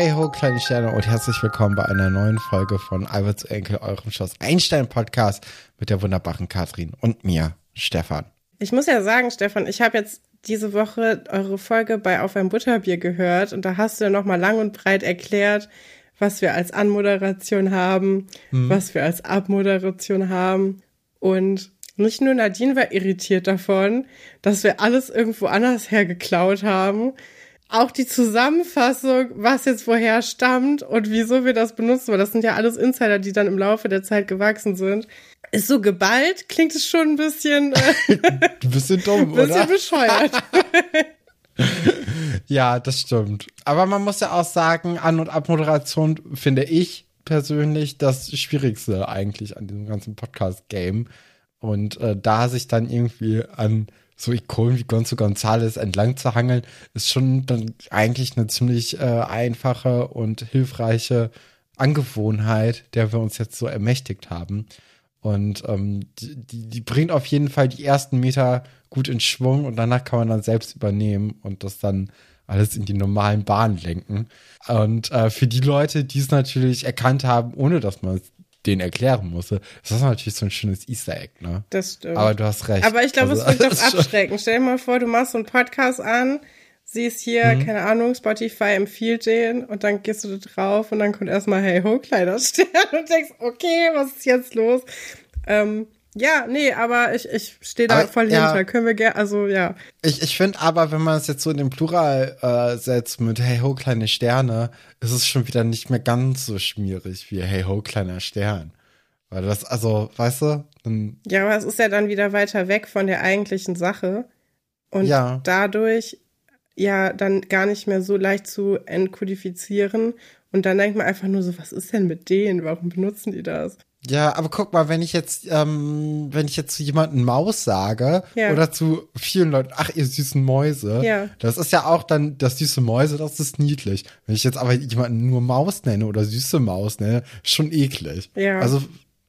Hey ho, kleine Sterne und herzlich willkommen bei einer neuen Folge von Alberts Enkel, eurem Schloss Einstein Podcast mit der wunderbaren Katrin und mir, Stefan. Ich muss ja sagen, Stefan, ich habe jetzt diese Woche eure Folge bei Auf ein Butterbier gehört und da hast du ja nochmal lang und breit erklärt, was wir als Anmoderation haben, mhm. was wir als Abmoderation haben und nicht nur Nadine war irritiert davon, dass wir alles irgendwo anders hergeklaut haben, auch die Zusammenfassung, was jetzt woher stammt und wieso wir das benutzen, weil das sind ja alles Insider, die dann im Laufe der Zeit gewachsen sind. Ist so geballt, klingt es schon ein bisschen, äh, ein bisschen dumm, bisschen oder? bescheuert. ja, das stimmt. Aber man muss ja auch sagen, An- und Abmoderation finde ich persönlich das Schwierigste eigentlich an diesem ganzen Podcast-Game. Und äh, da sich dann irgendwie an so Ikonen wie Gonzo Gonzales entlang zu hangeln, ist schon dann eigentlich eine ziemlich äh, einfache und hilfreiche Angewohnheit, der wir uns jetzt so ermächtigt haben. Und ähm, die, die, die bringt auf jeden Fall die ersten Meter gut in Schwung und danach kann man dann selbst übernehmen und das dann alles in die normalen Bahnen lenken. Und äh, für die Leute, die es natürlich erkannt haben, ohne dass man es denen erklären musste. Das ist natürlich so ein schönes Easter Egg, ne? Das stimmt. Aber du hast recht. Aber ich glaube, also, es wird doch abschrecken. Stell dir mal vor, du machst so einen Podcast an, siehst hier, mhm. keine Ahnung, Spotify empfiehlt den und dann gehst du da drauf und dann kommt erstmal Hey Ho, Kleiderstern und denkst, okay, was ist jetzt los? Ähm, ja, nee, aber ich, ich stehe da aber, voll hinter. Ja, Können wir gerne, also ja. Ich, ich finde aber, wenn man es jetzt so in den Plural äh, setzt mit Hey ho, kleine Sterne, ist es schon wieder nicht mehr ganz so schmierig wie Hey ho, kleiner Stern. Weil das, also, weißt du? Ja, aber es ist ja dann wieder weiter weg von der eigentlichen Sache. Und ja. dadurch ja dann gar nicht mehr so leicht zu entkodifizieren. Und dann denkt man einfach nur so, was ist denn mit denen? Warum benutzen die das? Ja, aber guck mal, wenn ich jetzt, ähm, wenn ich jetzt zu jemandem Maus sage ja. oder zu vielen Leuten, ach ihr süßen Mäuse, ja. das ist ja auch dann, das süße Mäuse, das ist niedlich. Wenn ich jetzt aber jemanden nur Maus nenne oder süße Maus nenne, schon eklig. Ja. Also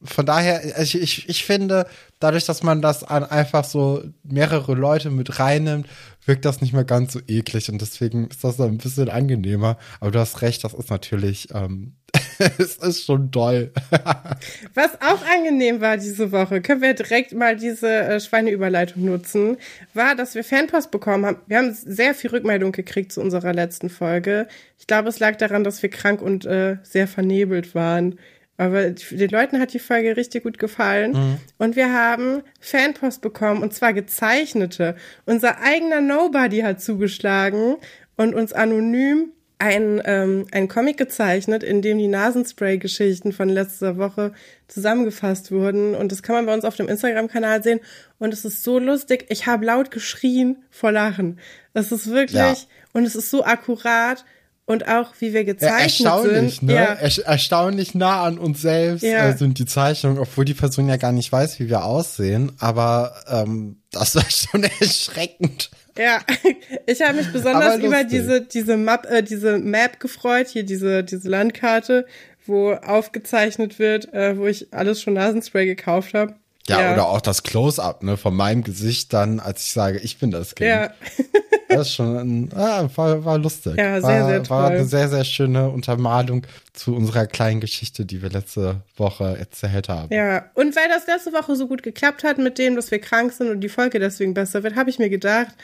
von daher, ich, ich, ich finde, dadurch, dass man das an einfach so mehrere Leute mit reinnimmt, wirkt das nicht mehr ganz so eklig und deswegen ist das ein bisschen angenehmer. Aber du hast recht, das ist natürlich, ähm, es ist schon toll. Was auch angenehm war diese Woche, können wir direkt mal diese äh, Schweineüberleitung nutzen, war, dass wir Fanpost bekommen haben. Wir haben sehr viel Rückmeldung gekriegt zu unserer letzten Folge. Ich glaube, es lag daran, dass wir krank und äh, sehr vernebelt waren. Aber den Leuten hat die Folge richtig gut gefallen. Mhm. Und wir haben Fanpost bekommen, und zwar gezeichnete. Unser eigener Nobody hat zugeschlagen und uns anonym ein, ähm, ein Comic gezeichnet, in dem die Nasenspray-Geschichten von letzter Woche zusammengefasst wurden. Und das kann man bei uns auf dem Instagram-Kanal sehen. Und es ist so lustig. Ich habe laut geschrien vor Lachen. Das ist wirklich, ja. und es ist so akkurat und auch wie wir gezeichnet ja, erstaunlich, sind. Ne? Ja. Er erstaunlich nah an uns selbst ja. äh, sind die Zeichnungen, obwohl die Person ja gar nicht weiß, wie wir aussehen. Aber ähm, das war schon erschreckend. Ja, ich habe mich besonders über diese diese Map äh, diese Map gefreut, hier diese diese Landkarte, wo aufgezeichnet wird, äh, wo ich alles schon Nasenspray gekauft habe. Ja, ja, oder auch das Close-up, ne, von meinem Gesicht dann, als ich sage, ich bin das Kind. Ja. das ist schon, ein, ah, war, war lustig. Ja, sehr, war, sehr toll. War eine sehr, sehr schöne Untermalung zu unserer kleinen Geschichte, die wir letzte Woche erzählt haben. Ja, und weil das letzte Woche so gut geklappt hat mit dem, dass wir krank sind und die Folge deswegen besser wird, habe ich mir gedacht,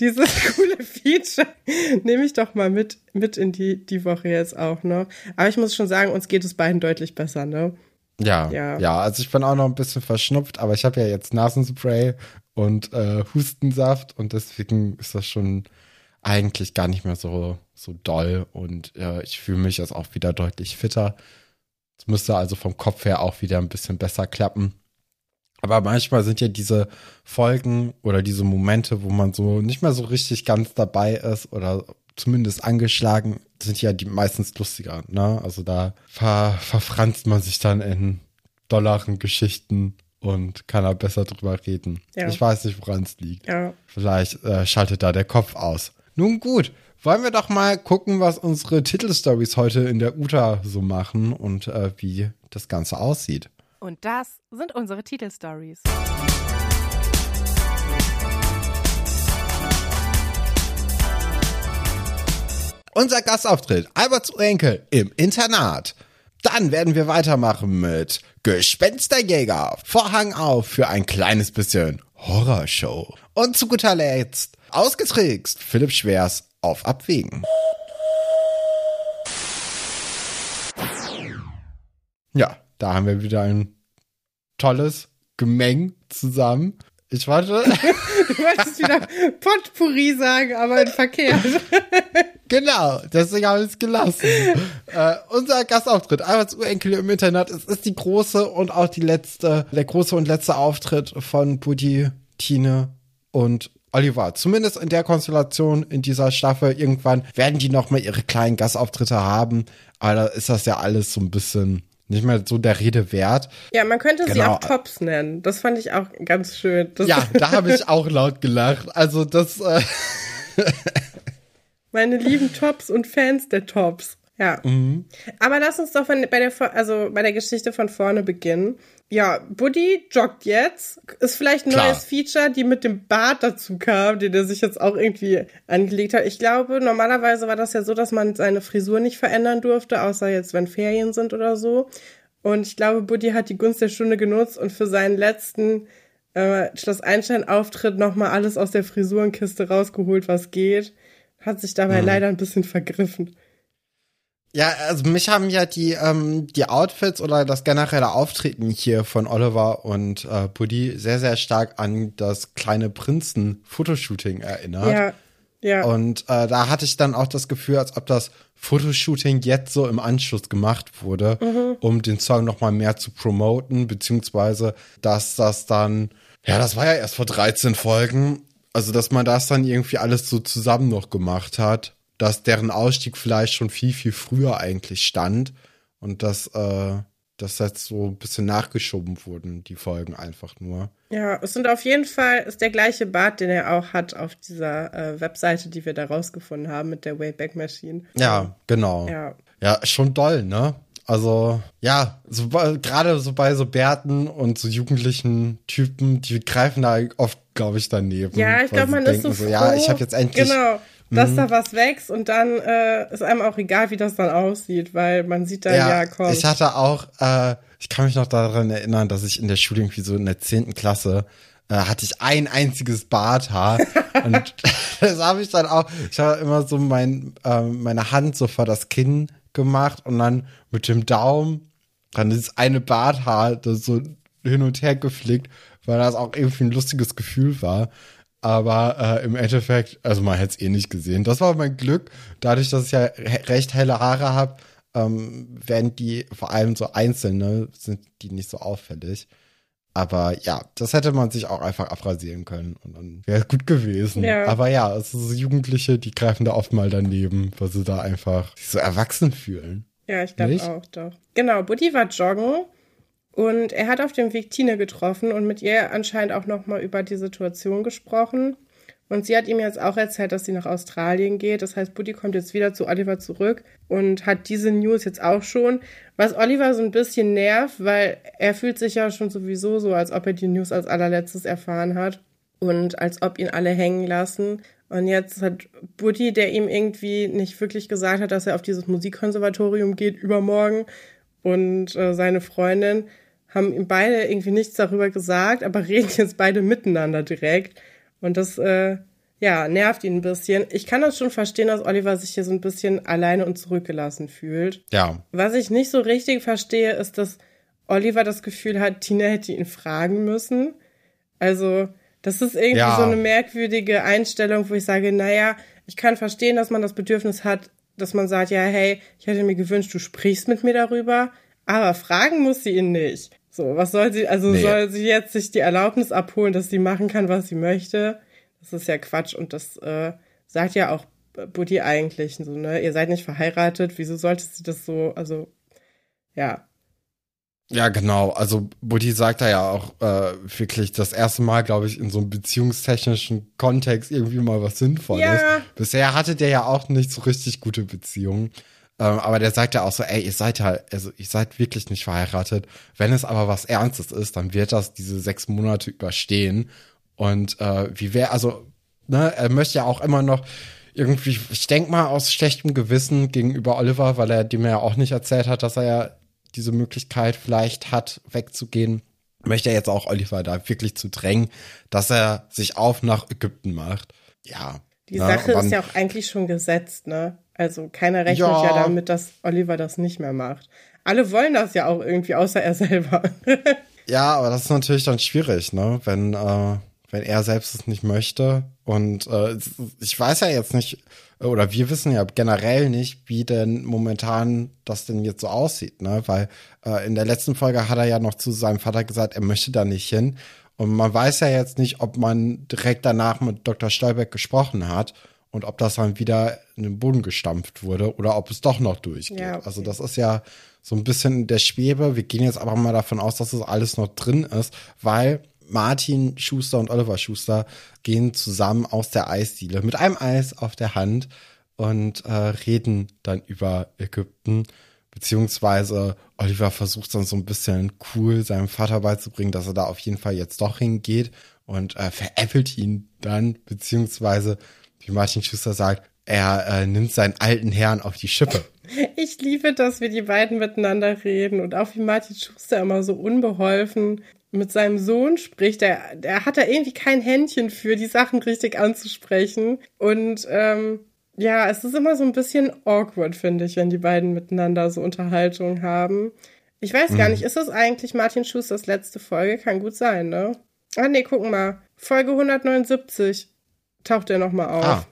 dieses coole Feature nehme ich doch mal mit, mit in die, die Woche jetzt auch, ne? Aber ich muss schon sagen, uns geht es beiden deutlich besser, ne? Ja, ja, ja, also ich bin auch noch ein bisschen verschnupft, aber ich habe ja jetzt Nasenspray und äh, Hustensaft und deswegen ist das schon eigentlich gar nicht mehr so, so doll und äh, ich fühle mich jetzt auch wieder deutlich fitter. Es müsste also vom Kopf her auch wieder ein bisschen besser klappen. Aber manchmal sind ja diese Folgen oder diese Momente, wo man so nicht mehr so richtig ganz dabei ist oder zumindest angeschlagen, sind ja die meistens lustiger, ne? Also da ver verfranst man sich dann in dollaren Geschichten und kann da besser drüber reden. Ja. Ich weiß nicht, woran es liegt. Ja. Vielleicht äh, schaltet da der Kopf aus. Nun gut, wollen wir doch mal gucken, was unsere Titelstories heute in der UTA so machen und äh, wie das Ganze aussieht. Und das sind unsere Titelstories. Unser Gastauftritt, Alberts Urenkel im Internat. Dann werden wir weitermachen mit Gespensterjäger. Vorhang auf für ein kleines bisschen Horrorshow. Und zu guter Letzt, ausgetrickst, Philipp Schwers auf Abwägen. Ja, da haben wir wieder ein tolles Gemeng zusammen. Ich warte. Du wolltest wieder Potpourri sagen, aber in verkehrt. genau, deswegen habe ich es gelassen. äh, unser Gastauftritt, Alberts Urenkel im Internet, es ist die große und auch die letzte, der große und letzte Auftritt von Buddy, Tine und Oliver. Zumindest in der Konstellation in dieser Staffel. Irgendwann werden die noch mal ihre kleinen Gastauftritte haben. Aber da ist das ja alles so ein bisschen nicht mehr so der Rede wert. Ja, man könnte sie Genau. auch Tops nennen. Das fand ich auch ganz schön. Das Ja, da habe ich auch laut gelacht. Also das, äh, Meine lieben Tops und Fans der Tops. Ja. Mhm. Aber lass uns doch bei der, also bei der Geschichte von vorne beginnen. Ja, Buddy joggt jetzt. Ist vielleicht ein Klar. neues Feature, die mit dem Bart dazu kam, den er sich jetzt auch irgendwie angelegt hat. Ich glaube, normalerweise war das ja so, dass man seine Frisur nicht verändern durfte, außer jetzt, wenn Ferien sind oder so. Und ich glaube, Buddy hat die Gunst der Stunde genutzt und für seinen letzten äh, Schloss Einstein-Auftritt nochmal alles aus der Frisurenkiste rausgeholt, was geht. Hat sich dabei Mhm. leider ein bisschen vergriffen. Ja, also mich haben ja die, ähm, die Outfits oder das generelle Auftreten hier von Oliver und äh, Buddy sehr, sehr stark an das kleine Prinzen-Fotoshooting erinnert. Ja, ja. Und äh, da hatte ich dann auch das Gefühl, als ob das Fotoshooting jetzt so im Anschluss gemacht wurde, um den Song noch mal mehr zu promoten, beziehungsweise dass das dann, ja, das war ja erst vor 13 Folgen, also dass man das dann irgendwie alles so zusammen noch gemacht hat, dass deren Ausstieg vielleicht schon viel, viel früher eigentlich stand und dass, äh, dass jetzt so ein bisschen nachgeschoben wurden, die Folgen einfach nur. Ja, es sind auf jeden Fall, ist der gleiche Bart, den er auch hat auf dieser äh, Webseite, die wir da rausgefunden haben mit der Wayback Machine. Ja, genau. Ja. Ja, schon doll, ne? Also, ja, so, gerade so bei so Bärten und so jugendlichen Typen, die greifen da oft, glaube ich, daneben. Ja, ich glaube, man ist so froh, ja, ich habe jetzt endlich. Genau, dass da was wächst und dann äh, ist einem auch egal, wie das dann aussieht, weil man sieht dann, ja, komm. ich hatte auch, äh, ich kann mich noch daran erinnern, dass ich in der Schule irgendwie so in der zehnten Klasse äh, hatte ich ein einziges Barthaar und das habe ich dann auch, ich habe immer so mein, äh, meine Hand so vor das Kinn gemacht und dann mit dem Daumen dann ist eine Barthaar das so hin und her geflickt, weil das auch irgendwie ein lustiges Gefühl war. Aber äh, im Endeffekt, also man hätte es eh nicht gesehen. Das war mein Glück. Dadurch, dass ich ja recht helle Haare habe, ähm, werden die vor allem so einzelne, sind die nicht so auffällig. Aber ja, das hätte man sich auch einfach abrasieren können und dann wäre es gut gewesen. Ja. Aber ja, es ist so Jugendliche, die greifen da oft mal daneben, weil sie da einfach sich so erwachsen fühlen. Ja, ich glaube auch, doch. Genau, Buddy war joggen und er hat auf dem Weg Tine getroffen und mit ihr anscheinend auch nochmal über die Situation gesprochen. Und sie hat ihm jetzt auch erzählt, dass sie nach Australien geht. Das heißt, Buddy kommt jetzt wieder zu Oliver zurück und hat diese News jetzt auch schon. Was Oliver so ein bisschen nervt, weil er fühlt sich ja schon sowieso so, als ob er die News als allerletztes erfahren hat und als ob ihn alle hängen lassen. Und jetzt hat Buddy, der ihm irgendwie nicht wirklich gesagt hat, dass er auf dieses Musikkonservatorium geht übermorgen und äh, seine Freundin haben ihm beide irgendwie nichts darüber gesagt, aber reden jetzt beide miteinander direkt. Und das, äh, ja, nervt ihn ein bisschen. Ich kann das schon verstehen, dass Oliver sich hier so ein bisschen alleine und zurückgelassen fühlt. Ja, Was ich nicht so richtig verstehe, ist, dass Oliver das Gefühl hat, Tina hätte ihn fragen müssen. Also, das ist irgendwie Ja. so eine merkwürdige Einstellung, wo ich sage, naja, ich kann verstehen, dass man das Bedürfnis hat, dass man sagt, ja, hey, ich hätte mir gewünscht, du sprichst mit mir darüber, aber fragen muss sie ihn nicht. So, was soll sie, also Nee. soll sie jetzt sich die Erlaubnis abholen, dass sie machen kann, was sie möchte? Das ist ja Quatsch und das äh, sagt ja auch Buddy eigentlich so, ne? Ihr seid nicht verheiratet, wieso sollte sie das so, also, ja. Ja, genau. Also Buddy sagt da ja auch äh, wirklich das erste Mal, glaube ich, in so einem beziehungstechnischen Kontext irgendwie mal was Sinnvolles. Ja. Bisher hatte der ja auch nicht so richtig gute Beziehungen. Ähm, aber der sagt ja auch so, ey, ihr seid halt, also ihr seid wirklich nicht verheiratet. Wenn es aber was Ernstes ist, dann wird das diese sechs Monate überstehen. Und äh, wie wäre, also, ne, er möchte ja auch immer noch irgendwie, ich denke mal aus schlechtem Gewissen gegenüber Oliver, weil er dem ja auch nicht erzählt hat, dass er ja diese Möglichkeit vielleicht hat, wegzugehen, möchte er jetzt auch Oliver da wirklich zu drängen, dass er sich auf nach Ägypten macht. Ja. Die ne, Sache ist ja auch eigentlich schon gesetzt, ne? Also keiner rechnet ja. ja damit, dass Oliver das nicht mehr macht. Alle wollen das ja auch irgendwie, außer er selber. ja, aber das ist natürlich dann schwierig, ne? Wenn, äh, wenn er selbst es nicht möchte. Und äh, ich weiß ja jetzt nicht, oder wir wissen ja generell nicht, wie denn momentan das denn jetzt so aussieht, ne? Weil äh, in der letzten Folge hat er ja noch zu seinem Vater gesagt, er möchte da nicht hin. Und man weiß ja jetzt nicht, ob man direkt danach mit Dr. Stolberg gesprochen hat und ob das dann wieder in den Boden gestampft wurde oder ob es doch noch durchgeht. Ja, okay. Also das ist ja so ein bisschen der Schwebe. Wir gehen jetzt aber mal davon aus, dass das alles noch drin ist, weil Martin Schuster und Oliver Schuster gehen zusammen aus der Eisdiele mit einem Eis auf der Hand und äh, reden dann über Ägypten. Beziehungsweise Oliver versucht dann so ein bisschen cool seinem Vater beizubringen, dass er da auf jeden Fall jetzt doch hingeht und äh, veräppelt ihn dann, beziehungsweise, wie Martin Schuster sagt, er äh, nimmt seinen alten Herrn auf die Schippe. Ich liebe, dass wir die beiden miteinander reden und auch wie Martin Schuster immer so unbeholfen mit seinem Sohn spricht, der, der hat da irgendwie kein Händchen für, die Sachen richtig anzusprechen. Und ähm, ja, es ist immer so ein bisschen awkward, finde ich, wenn die beiden miteinander so Unterhaltung haben. Ich weiß gar mhm. nicht, ist das eigentlich Martin Schusters letzte Folge? Kann gut sein, ne? Ah, nee, gucken mal. Folge 179 taucht er nochmal auf. Ah.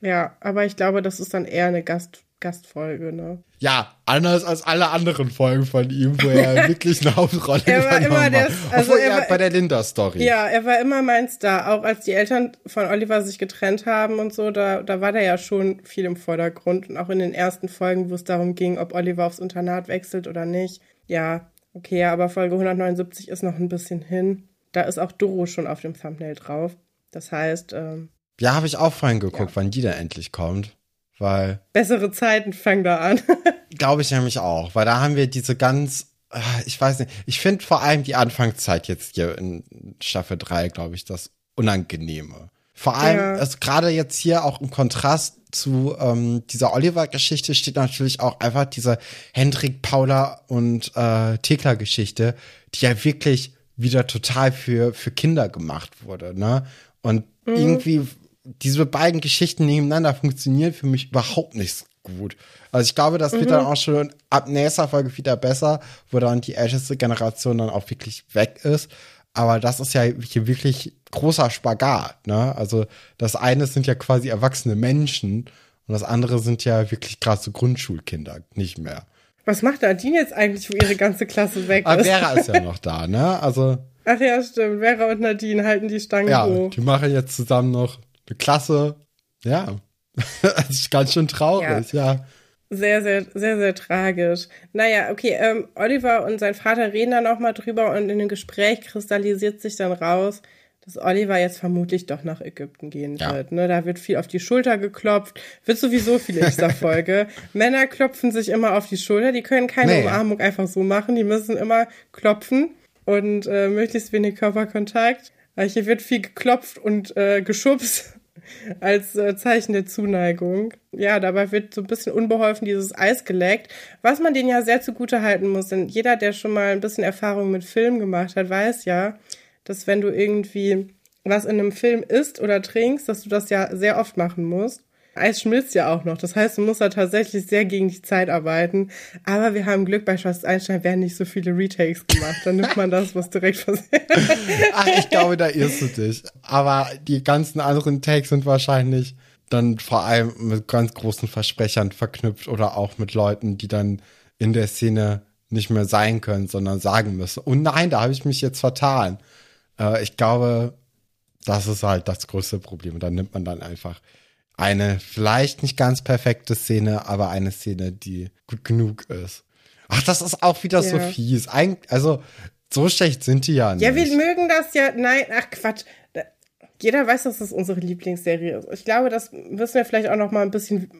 Ja, aber ich glaube, das ist dann eher eine Gast Gastfolge, ne? Ja, anders als alle anderen Folgen von ihm, wo er wirklich eine Hauptrolle er war immer der, also er war, bei der Linda-Story. Ja, er war immer mein Star. Auch als die Eltern von Oliver sich getrennt haben und so, da, da war der ja schon viel im Vordergrund. Und auch in den ersten Folgen, wo es darum ging, ob Oliver aufs Internat wechselt oder nicht. Ja, okay, aber Folge 179 ist noch ein bisschen hin. Da ist auch Doro schon auf dem Thumbnail drauf. Das heißt, ähm, Ja, habe ich auch vorhin geguckt, ja. wann die da endlich kommt weil. Bessere Zeiten fangen da an. Glaube ich nämlich auch, weil da haben wir diese ganz, äh, ich weiß nicht, ich finde vor allem die Anfangszeit jetzt hier in Staffel 3, glaube ich, das Unangenehme. Vor allem, ja. also gerade jetzt hier auch im Kontrast zu ähm, dieser Oliver-Geschichte steht natürlich auch einfach diese Hendrik, Paula und äh, Thekla-Geschichte, die ja wirklich wieder total für, für Kinder gemacht wurde, ne? Und mhm. irgendwie diese beiden Geschichten nebeneinander funktionieren für mich überhaupt nicht gut. Also ich glaube, das mhm. wird dann auch schon ab nächster Folge wieder besser, wo dann die älteste Generation dann auch wirklich weg ist. Aber das ist ja hier wirklich großer Spagat, ne? Also das eine sind ja quasi erwachsene Menschen und das andere sind ja wirklich gerade so Grundschulkinder, nicht mehr. Was macht Nadine jetzt eigentlich, wo ihre ganze Klasse weg ist? Aber Vera ist ja noch da, ne? Also. Ach ja, stimmt. Vera und Nadine halten die Stange ja, hoch. Die machen jetzt zusammen noch eine Klasse. Ja. das ist ganz schön traurig, ja. ja. Sehr, sehr, sehr, sehr tragisch. Naja, okay, ähm, Oliver und sein Vater reden dann nochmal drüber und in dem Gespräch kristallisiert sich dann raus, dass Oliver jetzt vermutlich doch nach Ägypten gehen ja. wird. Ne? Da wird viel auf die Schulter geklopft. Wird sowieso viel in dieser Folge. Männer klopfen sich immer auf die Schulter. Die können keine nee. Umarmung einfach so machen. Die müssen immer klopfen und äh, möglichst wenig Körperkontakt. Hier wird viel geklopft und äh, geschubst als äh, Zeichen der Zuneigung. Ja, dabei wird so ein bisschen unbeholfen dieses Eis geleckt, was man denen ja sehr zugute halten muss. Denn jeder, der schon mal ein bisschen Erfahrung mit Film gemacht hat, weiß ja, dass wenn du irgendwie was in einem Film isst oder trinkst, dass du das ja sehr oft machen musst. Eis schmilzt ja auch noch. Das heißt, du musst da tatsächlich sehr gegen die Zeit arbeiten. Aber wir haben Glück, bei Schloss Einstein werden nicht so viele Retakes gemacht. Dann nimmt man das, was direkt passiert. Ach, ich glaube, da irrst du dich. Aber die ganzen anderen Takes sind wahrscheinlich dann vor allem mit ganz großen Versprechern verknüpft oder auch mit Leuten, die dann in der Szene nicht mehr sein können, sondern sagen müssen, oh nein, da habe ich mich jetzt vertan. Äh, ich glaube, das ist halt das größte Problem. Und dann nimmt man dann einfach eine vielleicht nicht ganz perfekte Szene, aber eine Szene, die gut genug ist. Ach, das ist auch wieder ja. so fies. Eig also, so schlecht sind die ja nicht. Ja, wir mögen das ja. Nein, ach Quatsch. Jeder weiß, dass das unsere Lieblingsserie ist. Ich glaube, das müssen wir vielleicht auch noch mal ein bisschen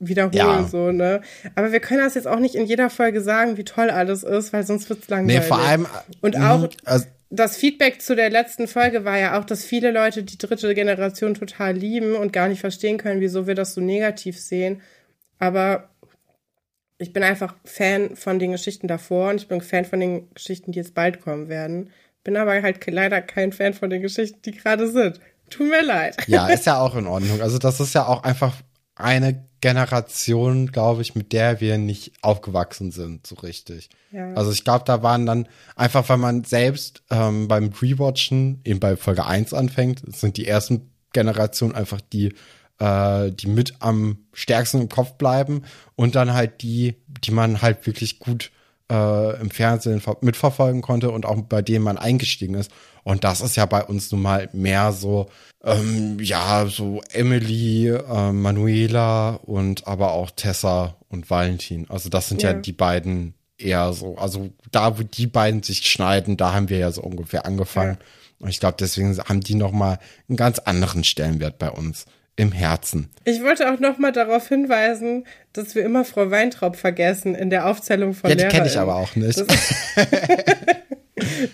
wiederholen, ja. so, ne? Aber wir können das jetzt auch nicht in jeder Folge sagen, wie toll alles ist, weil sonst wird's langweilig. Nee, vor allem. Und auch. Also, das Feedback zu der letzten Folge war ja auch, dass viele Leute die dritte Generation total lieben und gar nicht verstehen können, wieso wir das so negativ sehen. Aber ich bin einfach Fan von den Geschichten davor und ich bin Fan von den Geschichten, die jetzt bald kommen werden. Bin aber halt leider kein Fan von den Geschichten, die gerade sind. Tut mir leid. Ja, ist ja auch in Ordnung. Also das ist ja auch einfach eine Generation, glaube ich, mit der wir nicht aufgewachsen sind, so richtig. Ja. Also ich glaube, da waren dann einfach, weil man selbst ähm, beim Rewatchen eben bei Folge 1 anfängt, sind die ersten Generationen einfach die, äh, die mit am stärksten im Kopf bleiben und dann halt die, die man halt wirklich gut äh, im Fernsehen mitverfolgen konnte und auch bei denen man eingestiegen ist. Und das ist ja bei uns nun mal mehr so, ähm, ja, so Emily, äh, Manuela und aber auch Tessa und Valentin. Also das sind ja, ja die beiden eher so, also da, wo die beiden sich schneiden, da haben wir ja so ungefähr angefangen. Ja. Und ich glaube, deswegen haben die noch mal einen ganz anderen Stellenwert bei uns im Herzen. Ich wollte auch noch mal darauf hinweisen, dass wir immer Frau Weintraub vergessen in der Aufzählung von Ja, die kenne ich aber auch nicht. Das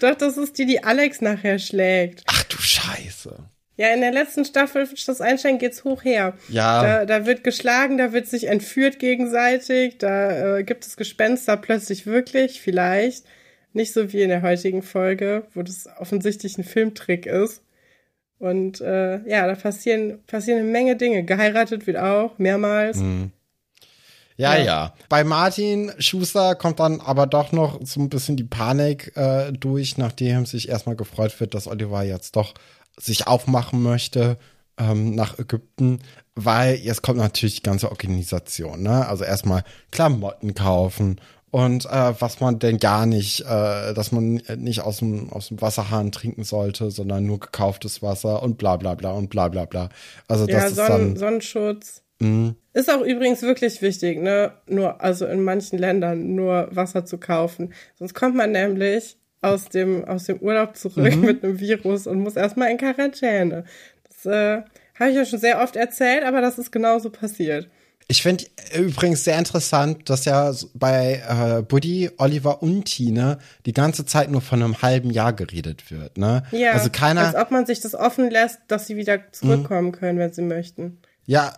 Doch, das ist die, die Alex nachher schlägt. Ach du Scheiße. Ja, in der letzten Staffel Schloss Einstein geht's hoch her. Ja. Da, da wird geschlagen, da wird sich entführt gegenseitig, da äh, gibt es Gespenster plötzlich wirklich, vielleicht. Nicht so wie in der heutigen Folge, wo das offensichtlich ein Filmtrick ist. Und äh, ja, da passieren, passieren eine Menge Dinge. Geheiratet wird auch, mehrmals. Mhm. Ja, ja, ja. Bei Martin Schuster kommt dann aber doch noch so ein bisschen die Panik äh, durch, nachdem sich erstmal gefreut wird, dass Oliver jetzt doch sich aufmachen möchte ähm, nach Ägypten, weil jetzt kommt natürlich die ganze Organisation, ne? Also erstmal Klamotten kaufen und äh, was man denn gar nicht, äh, dass man nicht aus dem, aus dem Wasserhahn trinken sollte, sondern nur gekauftes Wasser und bla bla bla und bla bla bla. Also das ja, ist Sonnen, dann, Sonnenschutz. Mh. Ist auch übrigens wirklich wichtig, ne? Nur, also in manchen Ländern nur Wasser zu kaufen. Sonst kommt man nämlich aus dem, aus dem Urlaub zurück mhm. mit einem Virus und muss erstmal in Quarantäne. Das äh, habe ich ja schon sehr oft erzählt, aber das ist genauso passiert. Ich finde übrigens sehr interessant, dass ja bei äh, Buddy, Oliver und Tine die ganze Zeit nur von einem halben Jahr geredet wird. Ne? Ja, also keiner, als ob man sich das offen lässt, dass sie wieder zurückkommen mhm. können, wenn sie möchten. Ja,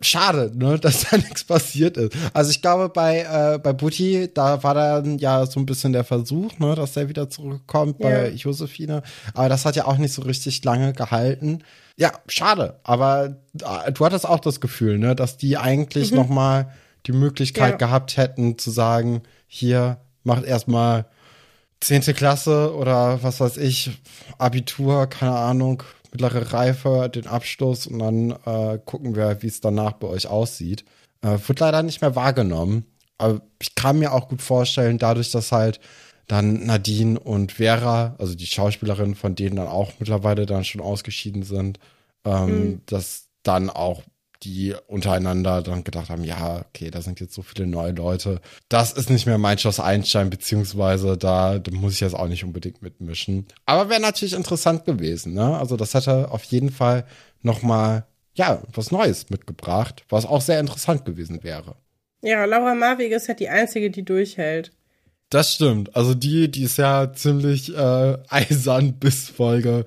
schade, ne, dass da nichts passiert ist. Also ich glaube, bei, äh, bei Butti, da war dann ja so ein bisschen der Versuch, ne, dass er wieder zurückkommt bei ja. Josephine. Aber das hat ja auch nicht so richtig lange gehalten. Ja, schade. Aber äh, du hattest auch das Gefühl, ne, dass die eigentlich mhm. noch mal die Möglichkeit ja. gehabt hätten zu sagen, hier macht erstmal zehnte Klasse oder was weiß ich, Abitur, keine Ahnung, mittlere Reife, den Abschluss und dann äh, gucken wir, wie es danach bei euch aussieht. Äh, wird leider nicht mehr wahrgenommen. Aber ich kann mir auch gut vorstellen, dadurch, dass halt dann Nadine und Vera, also die Schauspielerin, von denen dann auch mittlerweile dann schon ausgeschieden sind, ähm, mhm. dass dann auch die untereinander dann gedacht haben, ja, okay, da sind jetzt so viele neue Leute. Das ist nicht mehr mein Schloss Einstein, beziehungsweise da, da muss ich jetzt auch nicht unbedingt mitmischen. Aber wäre natürlich interessant gewesen, ne? Also das hätte auf jeden Fall noch mal, ja, was Neues mitgebracht, was auch sehr interessant gewesen wäre. Ja, Laura Marwig ist halt die Einzige, die durchhält. Das stimmt. Also die, die ist ja ziemlich äh, eisern bis Folge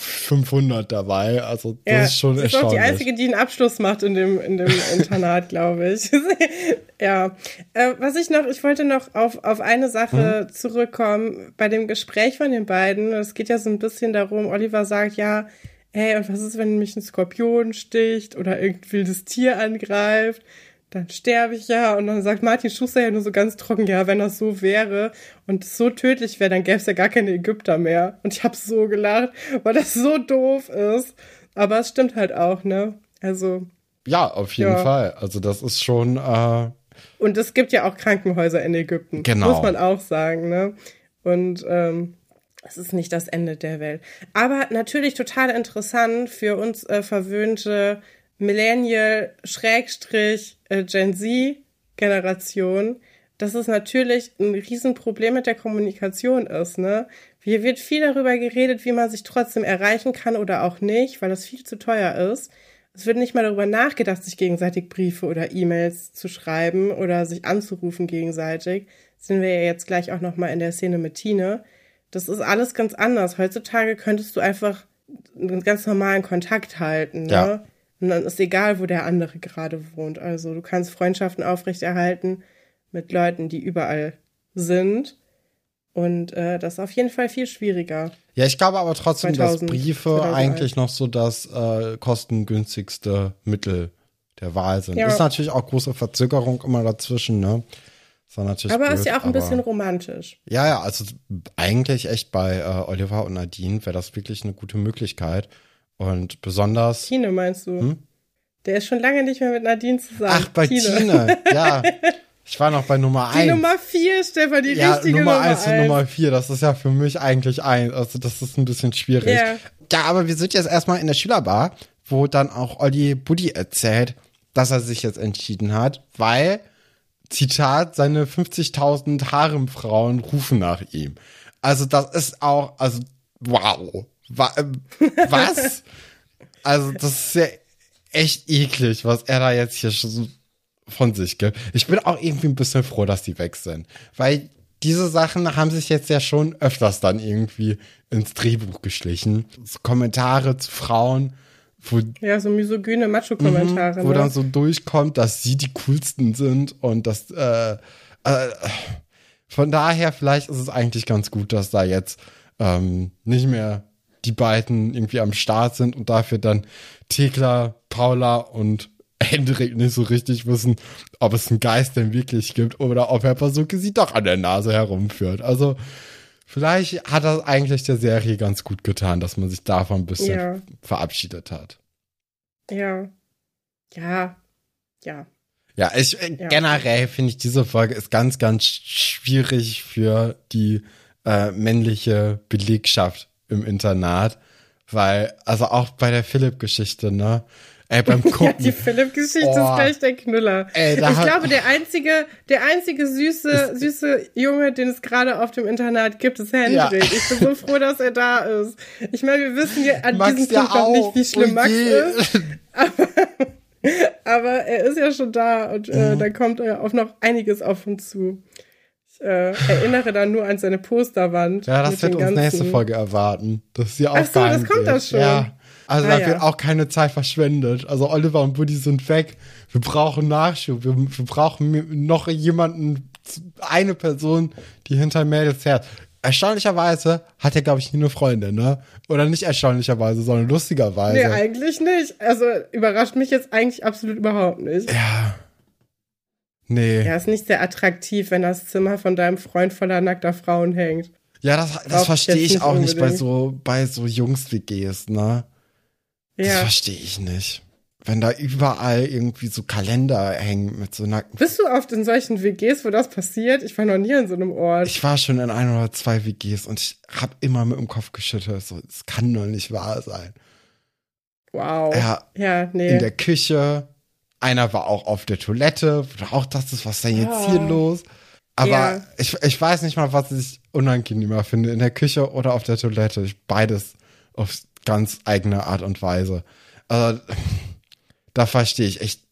500 dabei. Also das ja, ist schon erstaunlich. ist auch die einzige, die einen Abschluss macht in dem, in dem Internat, glaube ich. ja. Äh, was ich noch, ich wollte noch auf, auf eine Sache mhm. zurückkommen. Bei dem Gespräch von den beiden, es geht ja so ein bisschen darum, Oliver sagt, ja, hey, und was ist, wenn mich ein Skorpion sticht oder irgendein wildes Tier angreift? Dann sterbe ich ja. Und dann sagt Martin Schuster ja nur so ganz trocken, ja, wenn das so wäre und so tödlich wäre, dann gäbe es ja gar keine Ägypter mehr. Und ich habe so gelacht, weil das so doof ist. Aber es stimmt halt auch, ne? Also. Ja, auf jeden ja. Fall. Also das ist schon. Äh und es gibt ja auch Krankenhäuser in Ägypten. Genau. Muss man auch sagen, ne? Und ähm, es ist nicht das Ende der Welt. Aber natürlich total interessant für uns äh, verwöhnte Millennial Schrägstrich äh, Gen Z Generation, dass es natürlich ein Riesenproblem mit der Kommunikation ist, ne? Hier wird viel darüber geredet, wie man sich trotzdem erreichen kann oder auch nicht, weil das viel zu teuer ist. Es wird nicht mal darüber nachgedacht, sich gegenseitig Briefe oder E-Mails zu schreiben oder sich anzurufen gegenseitig. Sind wir ja jetzt gleich auch noch mal in der Szene mit Tine. Das ist alles ganz anders. Heutzutage könntest du einfach einen ganz normalen Kontakt halten. Ne? Ja. Und dann ist egal, wo der andere gerade wohnt. Also du kannst Freundschaften aufrechterhalten mit Leuten, die überall sind. Und äh, das ist auf jeden Fall viel schwieriger. Ja, ich glaube aber trotzdem, 2000, dass Briefe 2001. eigentlich noch so das äh, kostengünstigste Mittel der Wahl sind. Ja. Ist natürlich auch große Verzögerung immer dazwischen, ne? Ist natürlich Aber blöd, ist ja auch ein bisschen romantisch. Ja, ja, also eigentlich echt bei äh, Oliver und Nadine wäre das wirklich eine gute Möglichkeit. Und besonders. Tine, meinst du? Hm? Der ist schon lange nicht mehr mit Nadine zusammen. Ach, bei Tine. ja. Ich war noch bei Nummer Die eins. Nummer vier, Stefan, die ja, richtige Nummer Nummer eins und eins. Nummer vier, das ist ja für mich eigentlich ein. Also das ist ein bisschen schwierig. Ja. Ja, aber wir sind jetzt erstmal in der Schülerbar, wo dann auch Olli Buddy erzählt, dass er sich jetzt entschieden hat, weil, Zitat, seine 50.000 Haremfrauen rufen nach ihm. Also das ist auch, also wow. Wa ähm, was? also das ist ja echt eklig, was er da jetzt hier schon von sich gibt. Ich bin auch irgendwie ein bisschen froh, dass die weg sind, weil diese Sachen haben sich jetzt ja schon öfters dann irgendwie ins Drehbuch geschlichen. So Kommentare zu Frauen, wo, Ja, so misogyne Macho-Kommentare. wo ne? dann so durchkommt, dass sie die coolsten sind und dass äh, äh, von daher vielleicht ist es eigentlich ganz gut, dass da jetzt ähm, nicht mehr die beiden irgendwie am Start sind und dafür dann Thekla, Paula und Hendrik nicht so richtig wissen, ob es einen Geist denn wirklich gibt oder ob Herr Pasuke sie doch an der Nase herumführt. Also vielleicht hat das eigentlich der Serie ganz gut getan, dass man sich davon ein bisschen Ja. verabschiedet hat. Ja. Ja. Ja. Ja, ich äh, Ja. generell finde ich diese Folge ist ganz, ganz schwierig für die äh, männliche Belegschaft im Internat, weil also auch bei der Philipp-Geschichte, ne? Ey, beim Ja, Gucken. die Philipp-Geschichte Oh. ist gleich der Knüller. Ey, ich hat- glaube, der einzige, der einzige süße, süße Junge, den es gerade auf dem Internat gibt, ist Hendrik. Ja. Ich bin so froh, dass er da ist. Ich meine, wir wissen ja an Max diesem ja Punkt noch auch. nicht, wie schlimm Oh Max ist. Aber er ist ja schon da und äh, Mhm. da kommt äh, auch noch einiges auf uns zu. Äh, erinnere dann nur an seine Posterwand. Ja, das wird uns ganzen- nächste Folge erwarten. Dass sie auch Ach so, das kommt das schon. Ja. Also Ah, da wird ja. auch keine Zeit verschwendet. Also Oliver und Buddy sind weg. Wir brauchen Nachschub. Wir, wir brauchen noch jemanden, eine Person, die hinter Mädels her. Erstaunlicherweise hat er, glaube ich, nie eine Freundin, ne? Oder nicht erstaunlicherweise, sondern lustigerweise. Nee, eigentlich nicht. Also überrascht mich jetzt eigentlich absolut überhaupt nicht. ja. Nee. Ja, ist nicht sehr attraktiv, wenn das Zimmer von deinem Freund voller nackter Frauen hängt. Ja, das, das verstehe ich nicht auch nicht bei so, bei so Jungs-WGs, ne? Das Ja. verstehe ich nicht. Wenn da überall irgendwie so Kalender hängen mit so nackten. Bist du oft in solchen WGs, wo das passiert? Ich war noch nie in so einem Ort. Ich war schon in ein oder zwei WGs und ich habe immer mit dem Kopf geschüttelt. So, das kann doch nicht wahr sein. wow. Ja, Ja, nee. in der Küche. Einer war auch auf der Toilette. Auch das ist, was ist denn jetzt Ja. hier los? Aber Ja. ich, ich weiß nicht mal, was ich unangenehmer finde. In der Küche oder auf der Toilette. Ich, beides auf ganz eigene Art und Weise. Also, da verstehe ich echt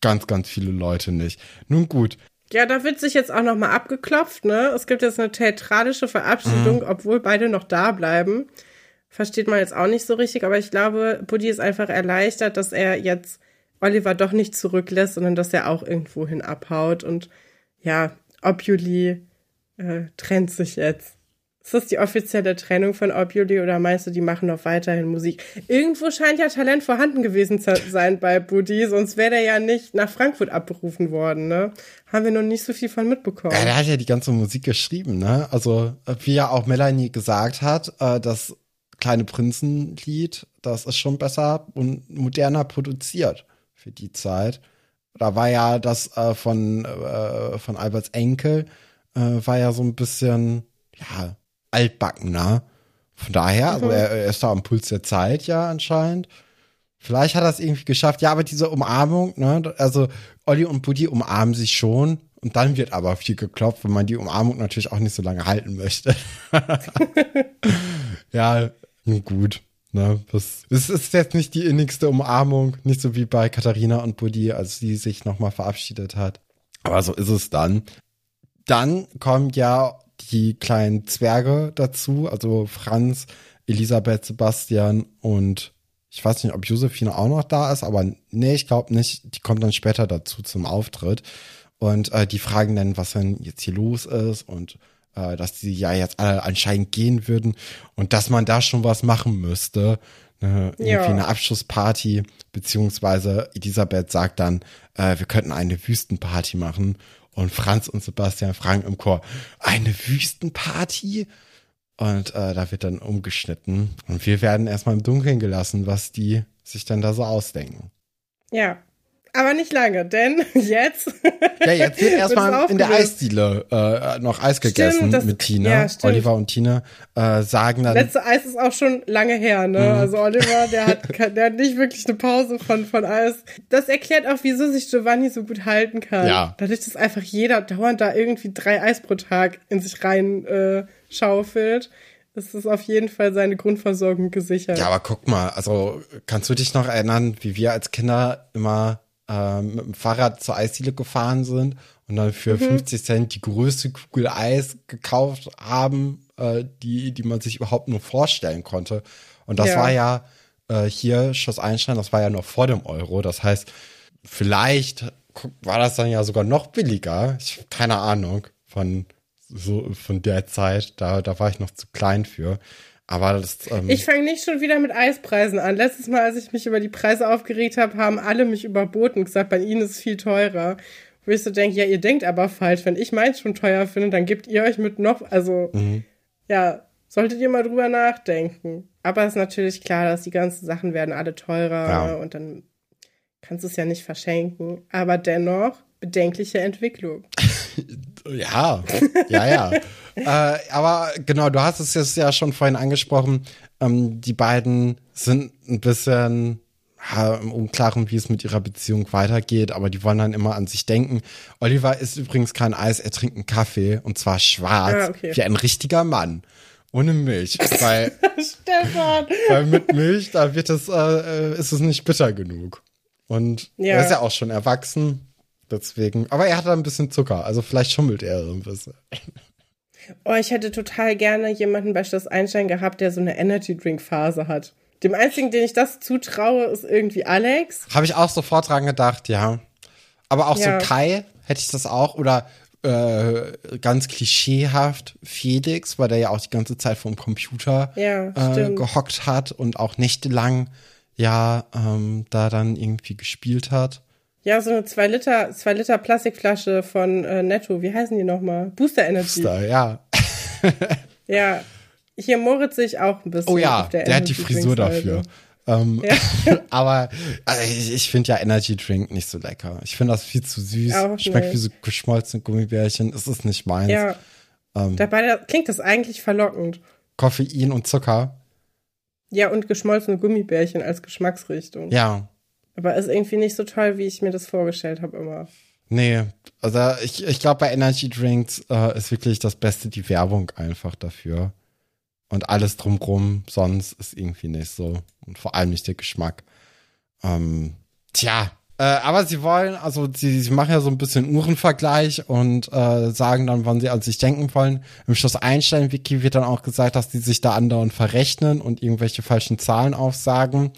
ganz, ganz viele Leute nicht. Nun gut. Ja, da wird sich jetzt auch noch mal abgeklopft, ne? Es gibt jetzt eine theatralische Mhm. Verabschiedung, obwohl beide noch da bleiben. Versteht man jetzt auch nicht so richtig, aber ich glaube, Buddy ist einfach erleichtert, dass er jetzt Oliver doch nicht zurücklässt, sondern dass er auch irgendwo hin abhaut. Und ja, Obuli äh, trennt sich jetzt. Ist das die offizielle Trennung von Obuli oder meinst du, die machen noch weiterhin Musik? Irgendwo scheint ja Talent vorhanden gewesen zu sein bei Buddy, sonst wäre der ja nicht nach Frankfurt abberufen worden, ne? Haben wir noch nicht so viel von mitbekommen. Ja, der hat ja die ganze Musik geschrieben, ne? Also, wie ja auch Melanie gesagt hat, äh, das kleine Prinzenlied, das ist schon besser und moderner produziert für die Zeit. Da war ja das äh, von, äh, von Alberts Enkel, äh, war ja so ein bisschen, ja, altbackener. Von daher, also er, er ist da am Puls der Zeit ja anscheinend. Vielleicht hat er es irgendwie geschafft. Ja, aber diese Umarmung, ne, also Olli und Buddy umarmen sich schon und dann wird aber viel geklopft, wenn man die Umarmung natürlich auch nicht so lange halten möchte. ja, nun gut. Ne, das, es ist jetzt nicht die innigste Umarmung, nicht so wie bei Katharina und Buddy, als sie sich nochmal verabschiedet hat. Aber so ist es dann. Dann kommt ja die kleinen Zwerge dazu, also Franz, Elisabeth, Sebastian und ich weiß nicht, ob Josephine auch noch da ist, aber nee, ich glaube nicht. Die kommt dann später dazu zum Auftritt. Und äh, die fragen dann, was denn jetzt hier los ist und äh, dass die ja jetzt alle anscheinend gehen würden und dass man da schon was machen müsste. Ne, irgendwie Ja. eine Abschlussparty, beziehungsweise Elisabeth sagt dann, äh, wir könnten eine Wüstenparty machen. Und Franz und Sebastian fragen im Chor, eine Wüstenparty? Und äh, da wird dann umgeschnitten. Und wir werden erstmal im Dunkeln gelassen, was die sich dann da so ausdenken. Ja. Aber nicht lange, denn jetzt. Ja, jetzt wird erstmal in der. Eisdiele äh, noch Eis gegessen das- mit Tina. ja, stimmt. Oliver und Tina äh, sagen dann, Letzte Eis ist auch schon lange her, ne? Mhm. Also Oliver, der hat, der hat nicht wirklich eine Pause von, von Eis. Das erklärt auch, wieso sich Giovanni so gut halten kann. Ja. Dadurch, dass einfach jeder dauernd da irgendwie drei Eis pro Tag in sich rein äh, schaufelt, ist es auf jeden Fall seine Grundversorgung gesichert. ja, aber guck mal, also kannst du dich noch erinnern, wie wir als Kinder immer ähm, mit dem Fahrrad zur Eisdiele gefahren sind und dann für Mhm. 50 Cent die größte Kugel Eis gekauft haben, äh, die, die man sich überhaupt nur vorstellen konnte. Und das Ja. war ja äh, hier Schloss Einstein, das war ja noch vor dem Euro. Das heißt, vielleicht war das dann ja sogar noch billiger. Ich keine Ahnung von so von der Zeit. Da, da war ich noch zu klein für. Aber das, ähm, Ich fange nicht schon wieder mit Eispreisen an. Letztes Mal, als ich mich über die Preise aufgeregt habe, haben alle mich überboten und gesagt, bei ihnen ist es viel teurer. Wo ich so denke, ja, ihr denkt aber falsch. Wenn ich meins schon teuer finde, dann gebt ihr euch mit noch, also, Mhm. ja, solltet ihr mal drüber nachdenken. Aber es ist natürlich klar, dass die ganzen Sachen werden alle teurer Ja. und dann kannst du es ja nicht verschenken. Aber dennoch, bedenkliche Entwicklung. Ja, ja, ja. äh, aber genau, du hast es jetzt ja schon vorhin angesprochen. Ähm, die beiden sind ein bisschen ja, im Unklaren, wie es mit ihrer Beziehung weitergeht, aber die wollen dann immer an sich denken. Oliver isst übrigens kein Eis, er trinkt einen Kaffee und zwar schwarz, Ah, okay. wie ein richtiger Mann. Ohne Milch, weil, Stefan! weil mit Milch, da wird es, äh, ist es nicht bitter genug. Und Ja. er ist ja auch schon erwachsen, deswegen. Aber er hat da ein bisschen Zucker, also vielleicht schummelt er so ein bisschen. Oh, ich hätte total gerne jemanden bei Schloss Einstein gehabt, der so eine Energy Drink Phase hat. Dem einzigen, den ich das zutraue, ist irgendwie Alex. Habe ich auch sofort dran gedacht, ja. Aber auch Ja. so Kai hätte ich das auch oder äh, ganz klischeehaft Felix, weil der ja auch die ganze Zeit vom Computer Ja, äh, gehockt hat und auch nächtelang ja ähm, da dann irgendwie gespielt hat. Ja, so eine 2 Liter, 2 Liter Plastikflasche von äh, Netto. Wie heißen die nochmal? Booster Energy. Da, ja. Ja. Hier Moritz sich auch ein bisschen. Oh ja, der, der, hat die Frisur dafür. Ähm, aber also ich, ich finde ja Energy Drink nicht so lecker. Ich finde das viel zu süß. Auch Schmeckt nicht. wie so geschmolzene Gummibärchen. Es ist nicht meins. Ja. Ähm. Dabei klingt das eigentlich verlockend. Koffein und Zucker. Ja, und geschmolzene Gummibärchen als Geschmacksrichtung. Ja, Aber ist irgendwie nicht so toll, wie ich mir das vorgestellt habe immer. Nee, also ich, ich glaube, bei Energy Drinks äh, ist wirklich das Beste die Werbung einfach dafür. Und alles drumrum sonst ist irgendwie nicht so. Und vor allem nicht der Geschmack. Ähm, tja, äh, aber sie wollen, also sie, sie machen ja so ein bisschen Uhrenvergleich und äh, sagen dann, wann sie an sich denken wollen. Im Schloss Einstein-Wiki wird dann auch gesagt, dass die sich da andauernd verrechnen und irgendwelche falschen Zahlen aufsagen.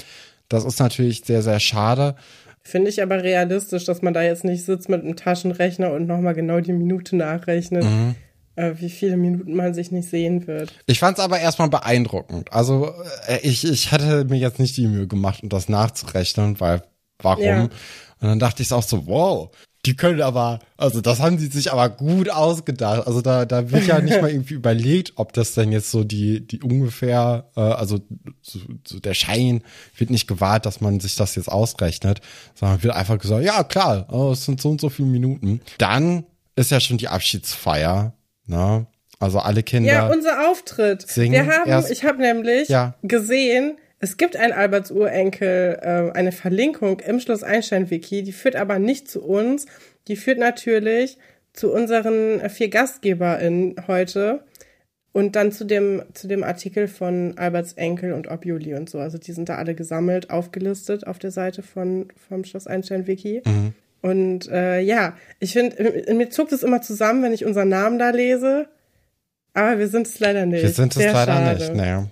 Das ist natürlich sehr, sehr schade. Finde ich aber realistisch, dass man da jetzt nicht sitzt mit einem Taschenrechner und nochmal genau die Minute nachrechnet, Mhm. äh, wie viele Minuten man sich nicht sehen wird. Ich fand es aber erstmal beeindruckend. Also äh, ich, ich hatte mir jetzt nicht die Mühe gemacht, um das nachzurechnen, weil warum? Ja. Und dann dachte ich auch so, wow, die können aber, also das haben sie sich aber gut ausgedacht. Also da, da wird ja nicht mal irgendwie überlegt, ob das denn jetzt so die, die ungefähr, äh, also so, so der Schein wird nicht gewahrt, dass man sich das jetzt ausrechnet, sondern wird einfach gesagt, ja klar, oh, es sind so und so viele Minuten. Dann ist ja schon die Abschiedsfeier, ne? Also alle Kinder. Ja, unser Auftritt. singen Wir haben, erst- ich habe nämlich Ja. gesehen, es gibt ein Alberts Urenkel, äh, eine Verlinkung im Schloss Einstein-Wiki, die führt aber nicht zu uns, die führt natürlich zu unseren äh, vier GastgeberInnen heute und dann zu dem, zu dem Artikel von Alberts Enkel und Obioli und so. Also die sind da alle gesammelt, aufgelistet auf der Seite von, vom Schloss Einstein-Wiki. Mhm. Und äh, ja, ich finde, mir zuckt es immer zusammen, wenn ich unseren Namen da lese. Aber wir sind es leider nicht. Wir sind es leider schade. nicht, naja.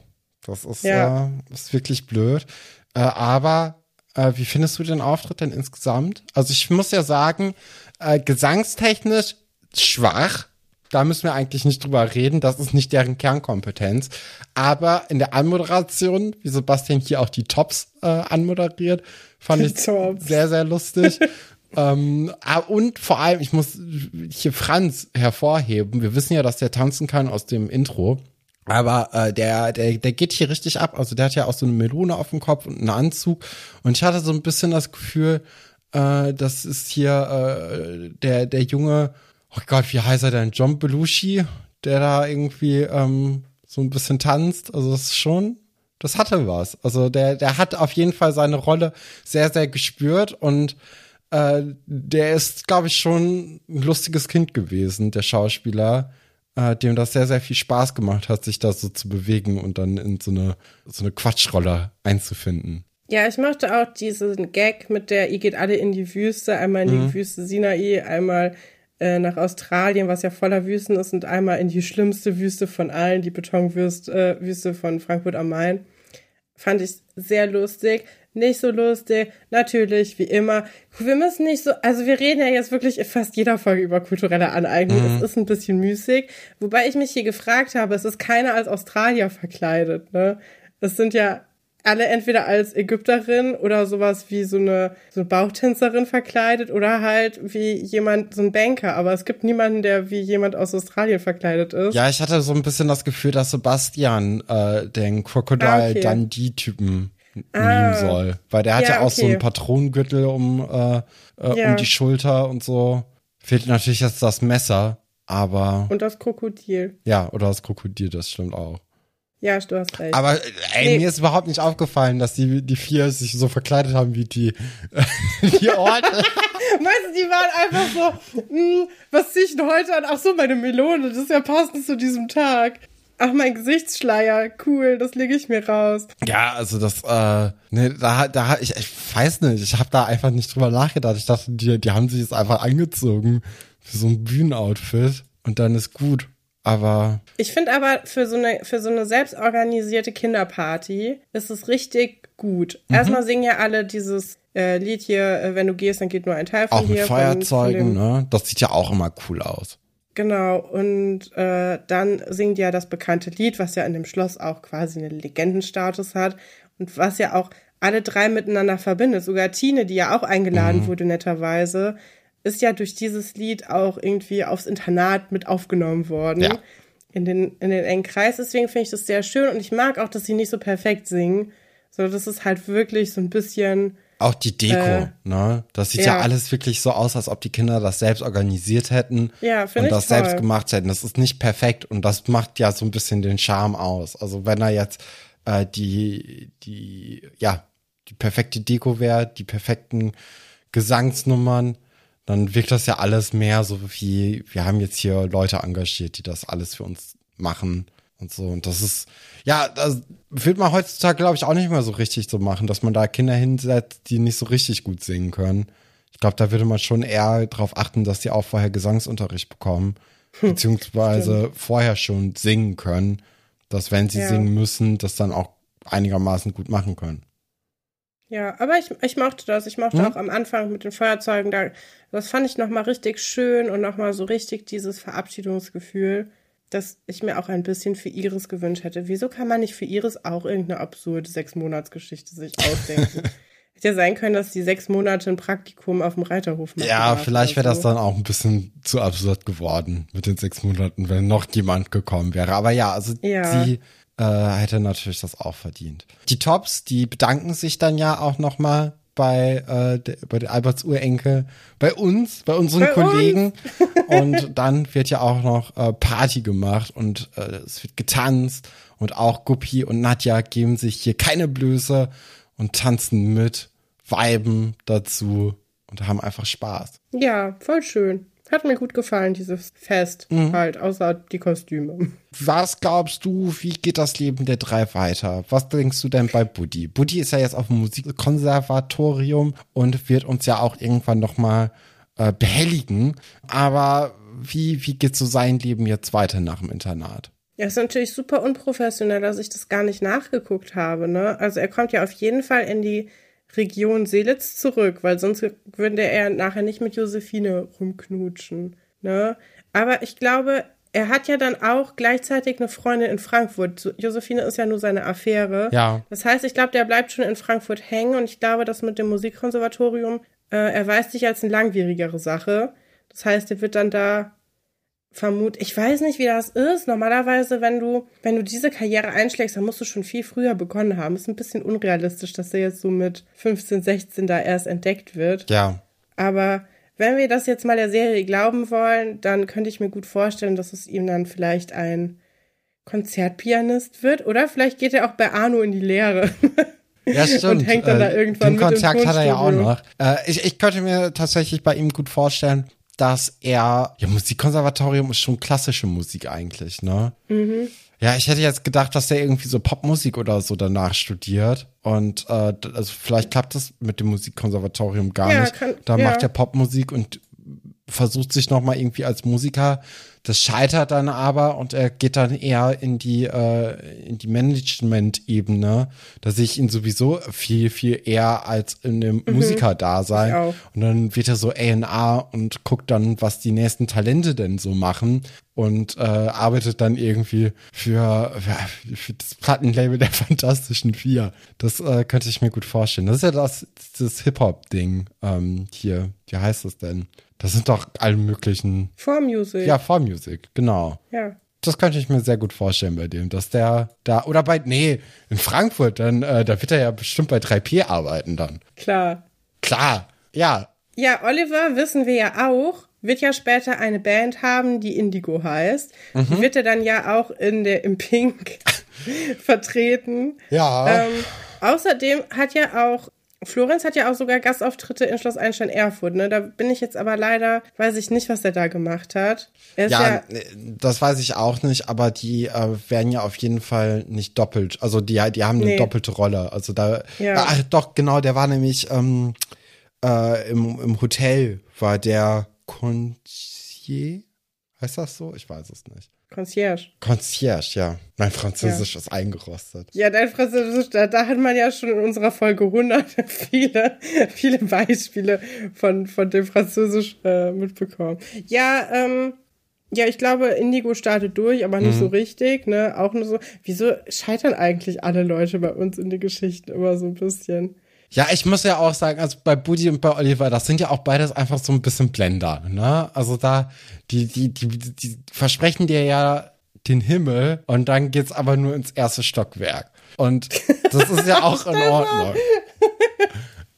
Das ist, Ja. äh, ist wirklich blöd. Äh, aber äh, wie findest du den Auftritt denn insgesamt? Also ich muss ja sagen, äh, gesangstechnisch schwach. Da müssen wir eigentlich nicht drüber reden. Das ist nicht deren Kernkompetenz. Aber in der Anmoderation, wie Sebastian hier auch die Tops äh, anmoderiert, fand ich Tops. sehr, sehr lustig. ähm, ah, und vor allem, ich muss hier Franz hervorheben. Wir wissen ja, dass der tanzen kann aus dem Intro. Aber äh, der, der, der geht hier richtig ab. Also der hat ja auch so eine Melone auf dem Kopf und einen Anzug. Und ich hatte so ein bisschen das Gefühl, äh, das ist hier äh, der, der junge, oh Gott, wie heißt er denn? John Belushi, der da irgendwie ähm, so ein bisschen tanzt. Also das ist schon, das hatte was. Also der, der hat auf jeden Fall seine Rolle sehr, sehr gespürt und äh, der ist, glaube ich, schon ein lustiges Kind gewesen, der Schauspieler, äh, dem das sehr, sehr viel Spaß gemacht hat, sich da so zu bewegen und dann in so eine, so eine Quatschrolle einzufinden. Ja, ich mochte auch diesen Gag mit der, ihr geht alle in die Wüste, einmal in Mhm. die Wüste Sinai, einmal äh, nach Australien, was ja voller Wüsten ist, und einmal in die schlimmste Wüste von allen, die Betonwüste äh, Wüste von Frankfurt am Main. Fand ich sehr lustig. Nicht so lustig. Natürlich, wie immer. Wir müssen nicht so, also wir reden ja jetzt wirklich in fast jeder Folge über kulturelle Aneignung. Es ist ein bisschen müßig. Wobei ich mich hier gefragt habe, es ist keiner als Australier verkleidet, ne? Es sind ja alle entweder als Ägypterin oder sowas wie so eine, so eine Bauchtänzerin verkleidet oder halt wie jemand, so ein Banker. Aber es gibt niemanden, der wie jemand aus Australien verkleidet ist. Ja, ich hatte so ein bisschen das Gefühl, dass Sebastian äh, den Crocodile Ah, okay. Dundee-Typen Ah. Nehmen soll. Weil der hat ja, Ja, auch so okay. einen Patronengürtel um, äh, äh, Ja. um die Schulter und so. Fehlt natürlich jetzt das Messer, aber Und das Krokodil. ja, oder das Krokodil, das stimmt auch. Ja, du hast recht. Aber ey, Nee. mir ist überhaupt nicht aufgefallen, dass die, die vier sich so verkleidet haben wie die, die Orte. Weißt du, die waren einfach so, hm, was zieh ich denn heute an? Ach so, meine Melone, das ist ja passend zu diesem Tag. Ach, mein Gesichtsschleier, cool, das lege ich mir raus. Ja, also das, äh, ne, da, da, ich, ich weiß nicht, ich habe da einfach nicht drüber nachgedacht. Ich dachte, die, die haben sich jetzt einfach angezogen für so ein Bühnenoutfit und dann ist gut. Aber Ich finde aber für so eine für so eine selbstorganisierte Kinderparty ist es richtig gut. Mhm. Erstmal singen ja alle dieses äh, Lied hier, äh, wenn du gehst, dann geht nur ein Teil von auch mit dir. von- Von, Feuerzeugen, dem, ne? Das sieht ja auch immer cool aus. Genau, und äh, dann singt ja das bekannte Lied, was ja in dem Schloss auch quasi einen Legendenstatus hat und was ja auch alle drei miteinander verbindet. Sogar Tine, die ja auch eingeladen wurde, netterweise, ist ja durch dieses Lied auch irgendwie aufs Internat mit aufgenommen worden. Ja. In den, in den engen Kreis. Deswegen finde ich das sehr schön und ich mag auch, dass sie nicht so perfekt singen, sondern das ist halt wirklich so ein bisschen, Auch die Deko, Äh, ne? Das sieht ja. ja. alles wirklich so aus, als ob die Kinder das selbst organisiert hätten Ja, und das selbst toll. gemacht hätten. Das ist nicht perfekt und das macht ja so ein bisschen den Charme aus. Also wenn er jetzt äh, die, die, ja, die perfekte Deko wäre, die perfekten Gesangsnummern, dann wirkt das ja alles mehr so wie, wir haben jetzt hier Leute engagiert, die das alles für uns machen und so. Und das ist, ja, das wird man heutzutage, glaube ich, auch nicht mehr so richtig so machen, dass man da Kinder hinsetzt, die nicht so richtig gut singen können. Ich glaube, da würde man schon eher darauf achten, dass die auch vorher Gesangsunterricht bekommen, beziehungsweise vorher schon singen können, dass wenn sie Ja. singen müssen, das dann auch einigermaßen gut machen können. Ja, aber ich, ich mochte das. Ich mochte Hm? auch am Anfang mit den Feuerzeugen. Da, das fand ich nochmal richtig schön und nochmal so richtig dieses Verabschiedungsgefühl, das ich mir auch ein bisschen für Iris gewünscht hätte. Wieso kann man nicht für Iris auch irgendeine absurde Sechsmonatsgeschichte sich ausdenken? Hätte ja sein können, dass die sechs Monate ein Praktikum auf dem Reiterhof machen Ja, vielleicht wäre oder das so. dann auch ein bisschen zu absurd geworden mit den sechs Monaten, wenn noch jemand gekommen wäre. Aber ja, also Ja. sie äh, hätte natürlich das auch verdient. Die Tops, die bedanken sich dann ja auch noch mal bei, äh, der, bei Alberts Urenkel, bei uns, bei unseren Bei Kollegen. und dann wird ja auch noch äh, Party gemacht und äh, es wird getanzt und auch Guppi und Nadja geben sich hier keine Blöße und tanzen mit, viben dazu und haben einfach Spaß. Ja, voll schön. Hat mir gut gefallen, dieses Fest Mhm. halt, außer die Kostüme. Was glaubst du, wie geht das Leben der drei weiter? Was denkst du denn bei Buddy? Buddy ist ja jetzt auf dem Musikkonservatorium und wird uns ja auch irgendwann noch mal äh, behelligen. Aber wie, wie geht so sein Leben jetzt weiter nach dem Internat? Ja, ist natürlich super unprofessionell, dass ich das gar nicht nachgeguckt habe, ne? Also er kommt ja auf jeden Fall in die Region Seelitz zurück, weil sonst würde er nachher nicht mit Josephine rumknutschen, ne? Aber ich glaube, er hat ja dann auch gleichzeitig eine Freundin in Frankfurt. Josephine ist ja nur seine Affäre. Ja. Das heißt, ich glaube, der bleibt schon in Frankfurt hängen und ich glaube, das mit dem Musikkonservatorium äh, erweist sich als eine langwierigere Sache. Das heißt, er wird dann da vermut, ich weiß nicht, wie das ist. Normalerweise, wenn du, wenn du diese Karriere einschlägst, dann musst du schon viel früher begonnen haben. Ist ein bisschen unrealistisch, dass er jetzt so mit 15, 16 da erst entdeckt wird. Ja. Aber wenn wir das jetzt mal der Serie glauben wollen, dann könnte ich mir gut vorstellen, dass es ihm dann vielleicht ein Konzertpianist wird. Oder vielleicht geht er auch bei Arno in die Lehre. Ja, stimmt. Und hängt dann da Äh, irgendwann Den mit Kontakt hat er ja auch noch. Äh, ich, ich könnte mir tatsächlich bei ihm gut vorstellen, dass er, ja, Musikkonservatorium ist schon klassische Musik eigentlich, ne? Mhm. Ja, ich hätte jetzt gedacht, dass er irgendwie so Popmusik oder so danach studiert. Und äh, also vielleicht klappt das mit dem Musikkonservatorium gar Ja, nicht. kann- da ja. macht er Popmusik und versucht sich noch mal irgendwie als Musiker. Das scheitert dann aber und er geht dann eher in die äh, in die Management-Ebene. Da sehe ich ihn sowieso viel viel eher als in dem Musiker-Dasein. Ich auch. Und dann wird er so A&R und guckt dann, was die nächsten Talente denn so machen und äh, arbeitet dann irgendwie für, für das Plattenlabel der Fantastischen Vier. Das äh, könnte ich mir gut vorstellen. Das ist ja das, das Hip-Hop-Ding ähm, hier. Wie heißt das denn? Das sind doch alle möglichen, Vor Music. ja, Vormusik, genau. ja. Das könnte ich mir sehr gut vorstellen bei dem, dass der da, oder bei, nee, in Frankfurt, dann, äh, da wird er ja bestimmt bei 3P arbeiten dann. Klar. Klar, ja, Ja, Oliver, wissen wir ja auch, wird ja später eine Band haben, die Indigo heißt. Mhm. Die wird er dann ja auch in der, im Pink vertreten. Ja. Ähm, außerdem hat ja auch, Florenz hat ja auch sogar Gastauftritte in Schloss Einstein Erfurt, ne? Da bin ich jetzt aber leider, weiß ich nicht, was er da gemacht hat. Ja, Ja, das weiß ich auch nicht, aber die äh, werden ja auf jeden Fall nicht doppelt. Also die, die haben eine Nee. doppelte Rolle. Also da, Ja. ach doch, genau, der war nämlich ähm, äh, im, im Hotel, war der Concierge. Heißt das so? Ich weiß es nicht. Concierge. Concierge, ja. Mein Französisch ist eingerostet. Ja, dein Französisch, da, da hat man ja schon in unserer Folge 100 viele, viele Beispiele von, von dem Französisch äh, mitbekommen. Ja, ähm, ja, ich glaube, Indigo startet durch, aber nicht so richtig, ne? Auch nur so. Wieso scheitern eigentlich alle Leute bei uns in den Geschichten immer so ein bisschen? Ja, ich muss ja auch sagen, also bei Buddy und bei Oliver, das sind ja auch beides einfach so ein bisschen Blender, ne? Also da, die, die, die, die versprechen dir ja den Himmel und dann geht's aber nur ins erste Stockwerk. Und das ist ja auch in Ordnung.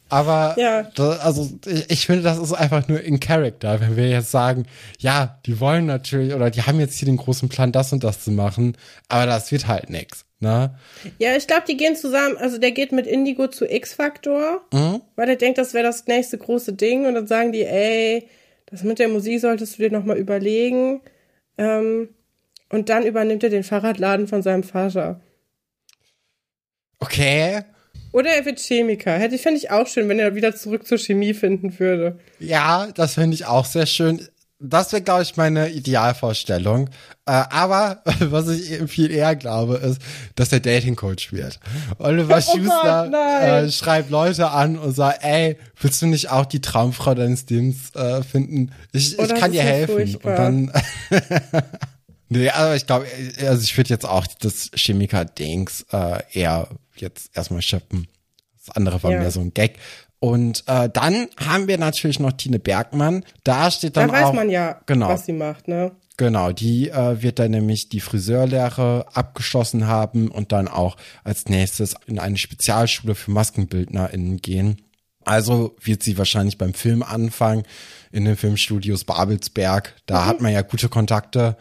Aber Ja. da, also ich, ich finde, das ist einfach nur in Character, wenn wir jetzt sagen, ja, die wollen natürlich oder die haben jetzt hier den großen Plan, das und das zu machen, aber das wird halt nix. Ne? Ja, ich glaube, die gehen zusammen, also der geht mit Indigo zu X-Factor, weil er denkt, das wäre das nächste große Ding und dann sagen die, ey, das mit der Musik solltest du dir nochmal überlegen. Ähm, und dann übernimmt er den Fahrradladen von seinem Vater. Okay. Oder er wird Chemiker. Hätte ich, fände ich auch schön, wenn er wieder zurück zur Chemie finden würde. Ja, das finde ich auch sehr schön. Das wäre, glaube ich, meine Idealvorstellung. Äh, aber was ich viel eher glaube, ist, dass er Dating Coach wird. Oliver Oh Schuster Gott, äh, schreibt Leute an und sagt, ey, willst du nicht auch die Traumfrau deines Lebens äh, finden? Ich, Oh, ich kann dir helfen. furchtbar. Und dann Nee, aber ich glaube, also ich würde jetzt auch das Chemiker-Dings äh, eher jetzt erstmal schippen. Das andere war Ja. mehr so ein Gag. Und äh, dann haben wir natürlich noch Tine Bergmann. Da steht dann Da weiß auch, man ja, genau. was sie macht, ne? Genau, die äh, wird dann nämlich die Friseurlehre abgeschlossen haben und dann auch als nächstes in eine Spezialschule für MaskenbildnerInnen gehen. Also wird sie wahrscheinlich beim Film anfangen, in den Filmstudios Babelsberg. Da hat man ja gute Kontakte.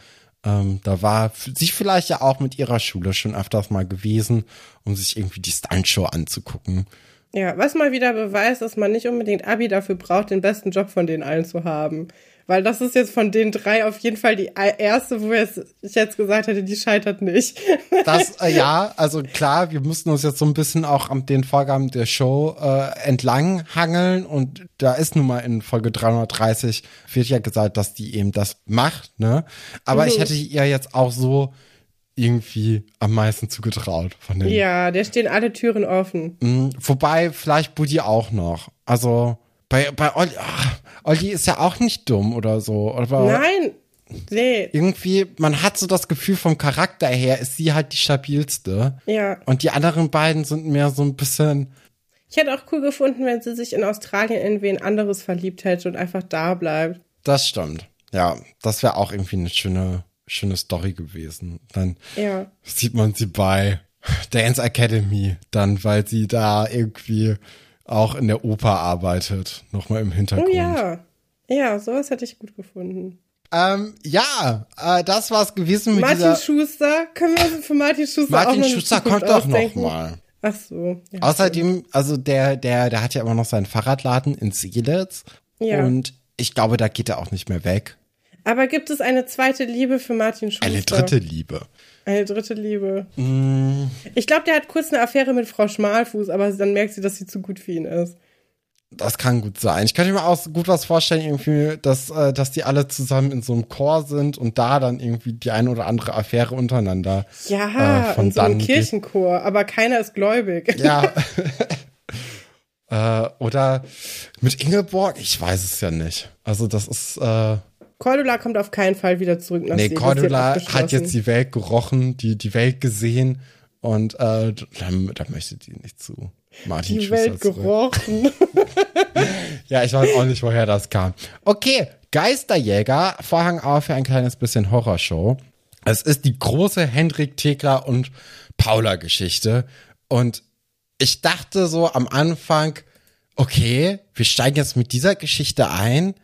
Ähm, da war sie vielleicht ja auch mit ihrer Schule schon öfters mal gewesen, um sich irgendwie die Stuntshow anzugucken. Ja, was mal wieder beweist, dass man nicht unbedingt Abi dafür braucht, den besten Job von den allen zu haben. Weil das ist jetzt von den drei auf jeden Fall die erste, wo ich jetzt gesagt hätte, die scheitert nicht. Das, äh, ja, also klar, wir mussten uns jetzt so ein bisschen auch an den Vorgaben der Show äh, entlang hangeln und da ist nun mal in Folge 330 wird ja gesagt, dass die eben das macht, ne? Aber mhm. ich hätte ihr jetzt auch so irgendwie am meisten zugetraut von den. Ja, der stehen alle Türen offen. Mhm, wobei, vielleicht Buddy auch noch. Also, bei, bei Olli, ach, Olli ist ja auch nicht dumm oder so. Aber Nein, nee. Irgendwie, man hat so das Gefühl, vom Charakter her ist sie halt die stabilste. Ja. Und die anderen beiden sind mehr so ein bisschen. Ich hätte auch cool gefunden, wenn sie sich in Australien in wen anderes verliebt hätte und einfach da bleibt. Das stimmt. Ja, das wäre auch irgendwie eine schöne schöne Story gewesen. Dann ja. sieht man sie bei Dance Academy, dann, weil sie da irgendwie auch in der Oper arbeitet, nochmal im Hintergrund. Oh ja, ja, sowas hätte ich gut gefunden. Ähm, ja, äh, das war's gewesen mit Martin dieser Schuster, können wir uns für Martin Schuster Martin auch noch Schuster kommt doch noch mal. Ach so. Ja, Außerdem, also der, der, der hat ja immer noch seinen Fahrradladen in Seelitz. Ja. Und ich glaube, da geht er auch nicht mehr weg. Aber gibt es eine zweite Liebe für Martin Schuster? Eine dritte Liebe. Eine dritte Liebe. Mm. Ich glaube, der hat kurz eine Affäre mit Frau Schmalfuß, aber dann merkt sie, dass sie zu gut für ihn ist. Das kann gut sein. Ich könnte mir auch gut was vorstellen, irgendwie, dass, äh, dass die alle zusammen in so einem Chor sind und da dann irgendwie die eine oder andere Affäre untereinander. Ja, äh, von so einem Kirchenchor, aber keiner ist gläubig. Ja. äh, oder mit Ingeborg, ich weiß es ja nicht. Also das ist. Äh, Cordula kommt auf keinen Fall wieder zurück nach Nee, See. Cordula hat jetzt die Welt gerochen, die, die Welt gesehen und äh, dann, dann möchte die nicht zu Martin Die Schuster Welt zurück. gerochen. ja, ich weiß auch nicht, woher das kam. Okay, Geisterjäger, Vorhang auf für ein kleines bisschen Horrorshow. Es ist die große Hendrik Thekla und Paula Geschichte und ich dachte so am Anfang, okay, wir steigen jetzt mit dieser Geschichte ein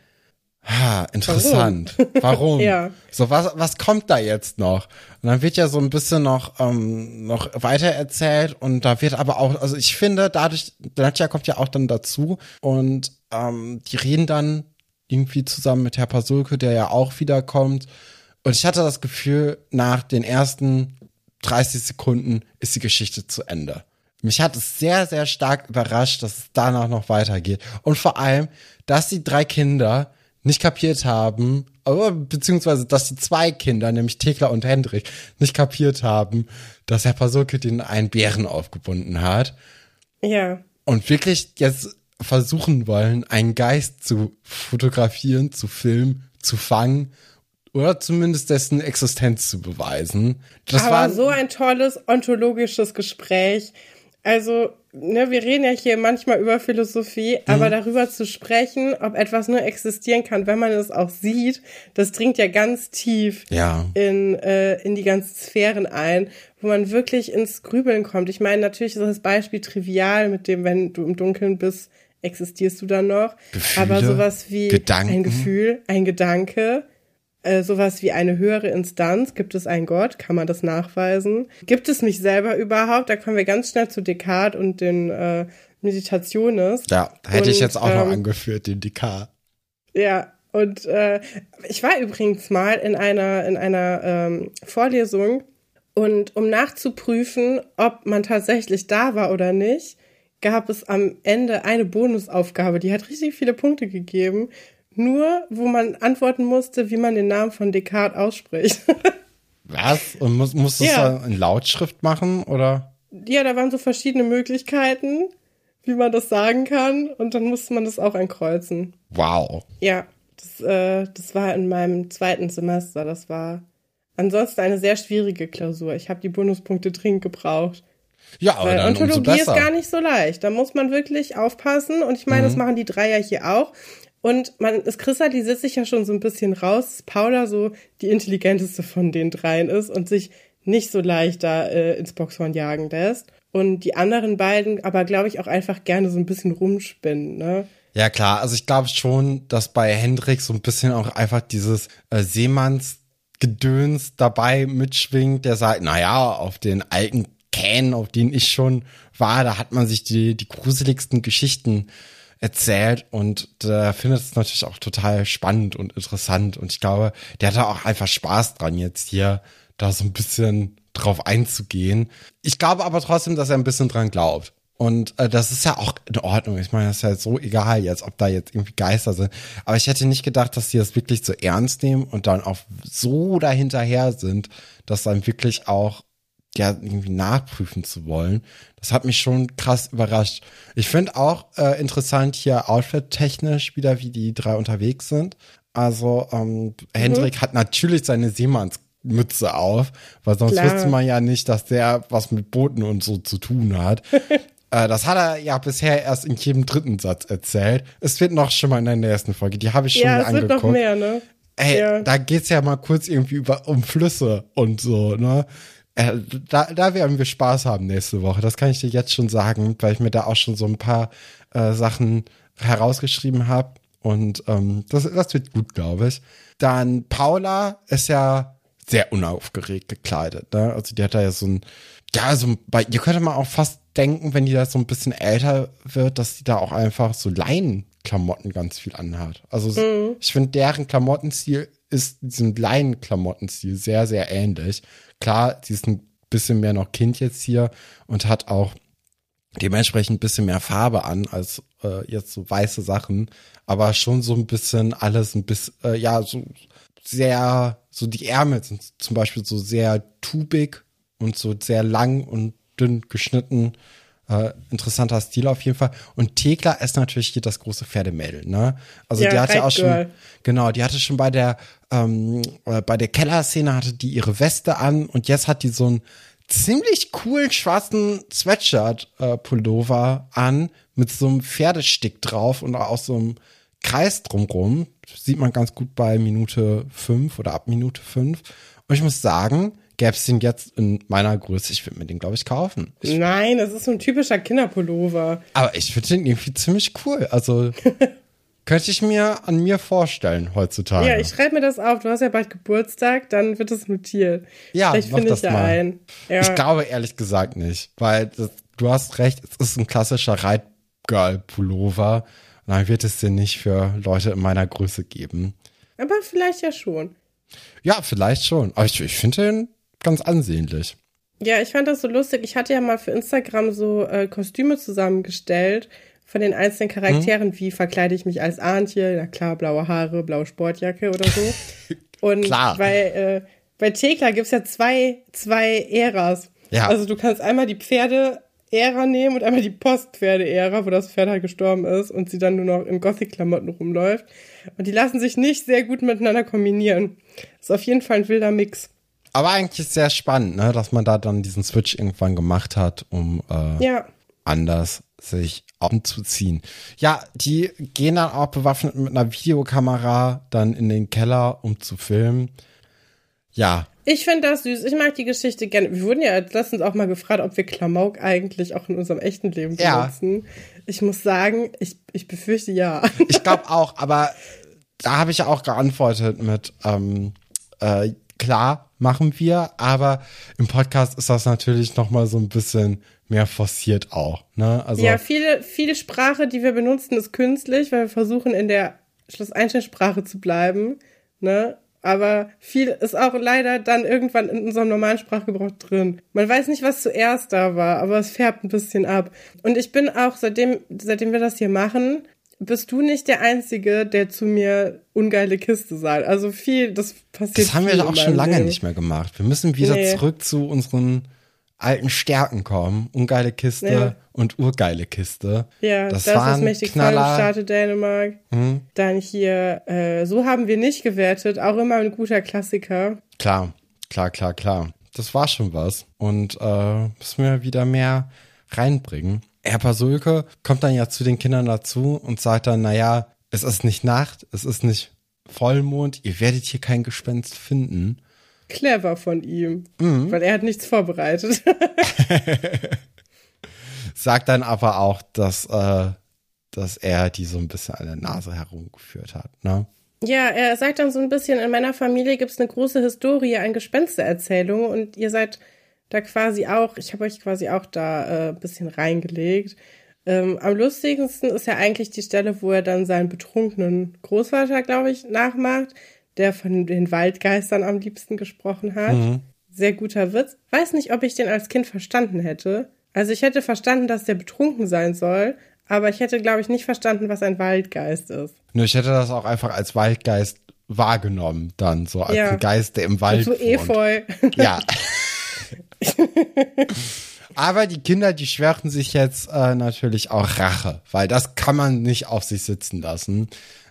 Ha, interessant. Warum? Warum? ja. So, was, was kommt da jetzt noch? Und dann wird ja so ein bisschen noch, ähm, noch weiter erzählt und da wird aber auch, also ich finde, dadurch, Nadja kommt ja auch dann dazu und ähm, die reden dann irgendwie zusammen mit Herr Pasulke, der ja auch wiederkommt. Und ich hatte das Gefühl, nach den ersten 30 Sekunden ist die Geschichte zu Ende. Mich hat es sehr, sehr stark überrascht, dass es danach noch weitergeht. Und vor allem, dass die drei Kinder nicht kapiert haben, aber, beziehungsweise, dass die zwei Kinder, nämlich Thekla und Hendrik, nicht kapiert haben, dass Herr Pasulke den einen Bären aufgebunden hat. Ja. Und wirklich jetzt versuchen wollen, einen Geist zu fotografieren, zu filmen, zu fangen oder zumindest dessen Existenz zu beweisen. Das Aber war so ein tolles ontologisches Gespräch. Also, ne, wir reden ja hier manchmal über Philosophie, mhm. aber darüber zu sprechen, ob etwas nur existieren kann, wenn man es auch sieht, das dringt ja ganz tief ja. in, äh, in die ganzen Sphären ein, wo man wirklich ins Grübeln kommt. Ich meine, natürlich ist das Beispiel trivial mit dem, wenn du im Dunkeln bist, existierst du dann noch. Gefühle, aber sowas wie Gedanken. ein Gefühl, ein Gedanke, äh, sowas wie eine höhere Instanz. Gibt es einen Gott? Kann man das nachweisen? Gibt es mich selber überhaupt? Da kommen wir ganz schnell zu Descartes und den äh, Meditationes. Ja, hätte und, ich jetzt auch ähm, noch angeführt, den Descartes. Ja, und äh, ich war übrigens mal in einer, in einer ähm, Vorlesung und um nachzuprüfen, ob man tatsächlich da war oder nicht, gab es am Ende eine Bonusaufgabe, die hat richtig viele Punkte gegeben nur, wo man antworten musste, wie man den Namen von Descartes ausspricht. Was? Und muss, musst du es Ja. in Lautschrift machen, oder? ja, da waren so verschiedene Möglichkeiten, wie man das sagen kann. Und dann musste man das auch ankreuzen. Wow. Ja, das, äh, das war in meinem zweiten Semester. Das war ansonsten eine sehr schwierige Klausur. Ich habe die Bonuspunkte dringend gebraucht. Ja, aber Weil dann umso Ontologie ist besser. gar nicht so leicht. Da muss man wirklich aufpassen. Und ich meine, das Mhm. machen die drei ja hier auch. Und man, es kristallisiert sich ja schon so ein bisschen raus, dass Paula so die intelligenteste von den dreien ist und sich nicht so leicht da äh, ins Boxhorn jagen lässt. Und die anderen beiden aber, glaube ich, auch einfach gerne so ein bisschen rumspinnen, ne? Ja, klar. Also ich glaube schon, dass bei Hendrik so ein bisschen auch einfach dieses äh, Seemannsgedöns dabei mitschwingt, der sagt, naja, auf den alten Kähnen, auf denen ich schon war, da hat man sich die, die gruseligsten Geschichten erzählt und der findet es natürlich auch total spannend und interessant und ich glaube, der hat da auch einfach Spaß dran jetzt hier da so ein bisschen drauf einzugehen. Ich glaube aber trotzdem, dass er ein bisschen dran glaubt. Und äh, das ist ja auch in Ordnung. Ich meine, das ist ja so egal jetzt, ob da jetzt irgendwie Geister sind. Aber ich hätte nicht gedacht, dass die das wirklich so ernst nehmen und dann auch so dahinterher sind, dass dann wirklich auch ja irgendwie nachprüfen zu wollen. Das hat mich schon krass überrascht. Ich finde auch äh, interessant hier outfit-technisch wieder, wie die drei unterwegs sind. Also ähm, mhm. Hendrik hat natürlich seine Seemannsmütze auf, weil sonst Klar. wüsste man ja nicht, dass der was mit Booten und so zu tun hat. äh, das hat er ja bisher erst in jedem dritten Satz erzählt. Es wird noch schon mal in der nächsten Folge. Die habe ich schon ja, mir angeguckt. Es wird noch mehr, ne? Ey, ja. da geht's ja mal kurz irgendwie über um Flüsse und so, ne? Äh, da, da werden wir Spaß haben nächste Woche. Das kann ich dir jetzt schon sagen, weil ich mir da auch schon so ein paar äh, Sachen herausgeschrieben habe. Und ähm, das, das wird gut, glaube ich. Dann Paula ist ja sehr unaufgeregt gekleidet. Ne? Also die hat da ja so ein, ja, so bei ihr könnte man auch fast denken, wenn die da so ein bisschen älter wird, dass die da auch einfach so Leinenklamotten ganz viel anhat. Also mhm. ich finde, deren Klamottenstil ist diesem Leinenklamottenstil sehr, sehr ähnlich. Klar, sie ist ein bisschen mehr noch Kind jetzt hier und hat auch dementsprechend ein bisschen mehr Farbe an als äh, jetzt so weiße Sachen, aber schon so ein bisschen alles ein bisschen, äh, ja, so sehr, so die Ärmel sind zum Beispiel so sehr tubig und so sehr lang und dünn geschnitten. Äh, interessanter Stil auf jeden Fall. Und Thekla ist natürlich hier das große Pferdemädel, ne? Also ja, die hatte auch schon, genau, die hatte schon bei der, ähm, äh, bei der Kellerszene hatte die ihre Weste an und jetzt hat die so einen ziemlich coolen schwarzen Sweatshirt-Pullover äh, an mit so einem Pferdestick drauf und auch so einem Kreis drumrum. sieht man ganz gut bei Minute fünf oder ab Minute fünf. Und ich muss sagen, gäbe es den jetzt in meiner Größe, ich würde mir den, glaube ich, kaufen. Ich Nein, das ist so ein typischer Kinderpullover. Aber ich finde den irgendwie ziemlich cool. Also könnte ich mir an mir vorstellen heutzutage. Ja, ich schreibe mir das auf. Du hast ja bald Geburtstag, dann wird es notiert. Ja, Vielleicht finde ich ja mal. ein. Ja. Ich glaube ehrlich gesagt nicht, weil das, du hast recht, es ist ein klassischer Reitgirl-Pullover. Und dann wird es den nicht für Leute in meiner Größe geben. Aber vielleicht ja schon. Ja, vielleicht schon. Aber ich, ich finde den ganz ansehnlich. Ja, ich fand das so lustig. Ich hatte ja mal für Instagram so äh, Kostüme zusammengestellt von den einzelnen Charakteren. Hm. Wie verkleide ich mich als Antje? Na klar, blaue Haare, blaue Sportjacke oder so. Und klar. bei, äh, bei Thekla gibt's ja zwei, zwei Äras. Ja. Also du kannst einmal die Pferde-Ära nehmen und einmal die Post-Pferde-Ära, wo das Pferd halt gestorben ist und sie dann nur noch in Gothic-Klamotten rumläuft. Und die lassen sich nicht sehr gut miteinander kombinieren. Ist auf jeden Fall ein wilder Mix. Aber eigentlich sehr spannend, ne, dass man da dann diesen Switch irgendwann gemacht hat, um äh, ja. anders sich anzuziehen. Ja, die gehen dann auch bewaffnet mit einer Videokamera dann in den Keller, um zu filmen. Ja. Ich finde das süß. Ich mag die Geschichte gerne. Wir wurden ja letztens auch mal gefragt, ob wir Klamauk eigentlich auch in unserem echten Leben benutzen. Ja. Ich muss sagen, ich, ich befürchte ja. Ich glaube auch, aber da habe ich ja auch geantwortet mit, ähm, äh, klar, machen wir, aber im Podcast ist das natürlich noch mal so ein bisschen mehr forciert auch. Ne? Also ja, viele, viele Sprache, die wir benutzen, ist künstlich, weil wir versuchen in der Schlusseinstellsprache zu bleiben. Ne? Aber viel ist auch leider dann irgendwann in unserem normalen Sprachgebrauch drin. Man weiß nicht, was zuerst da war, aber es färbt ein bisschen ab. Und ich bin auch, seitdem, seitdem wir das hier machen, bist du nicht der Einzige, der zu mir ungeile Kiste sagt. Also viel, das passiert. Das haben wir auch schon lange Leben. nicht mehr gemacht. Wir müssen wieder nee. zurück zu unseren alten Stärken kommen. Ungeile Kiste ja. und urgeile Kiste. Ja, das, das waren ist mächtig Knaller. Starte Dänemark. Hm? Dann hier, äh, so haben wir nicht gewertet. Auch immer ein guter Klassiker. Klar, klar, klar, klar. Das war schon was. Und äh, müssen wir wieder mehr reinbringen. Herr Pasulke kommt dann ja zu den Kindern dazu und sagt dann, naja, es ist nicht Nacht, es ist nicht Vollmond, ihr werdet hier kein Gespenst finden. Clever von ihm, mhm. weil er hat nichts vorbereitet. sagt dann aber auch, dass, äh, dass er die so ein bisschen an der Nase herumgeführt hat, ne? Ja, er sagt dann so ein bisschen, in meiner Familie gibt es eine große Historie an Gespenstererzählungen und ihr seid da quasi auch, ich habe euch quasi auch da äh, ein bisschen reingelegt. Ähm, am lustigsten ist ja eigentlich die Stelle, wo er dann seinen betrunkenen Großvater, glaube ich, nachmacht, der von den Waldgeistern am liebsten gesprochen hat. Mhm. Sehr guter Witz. Weiß nicht, ob ich den als Kind verstanden hätte. Also ich hätte verstanden, dass der betrunken sein soll, aber ich hätte, glaube ich, nicht verstanden, was ein Waldgeist ist. Nur ich hätte das auch einfach als Waldgeist wahrgenommen, dann so als ja. Geist, der im Wald so Efeu. Ja. Aber die Kinder, die schwören sich jetzt äh, natürlich auch Rache, weil das kann man nicht auf sich sitzen lassen,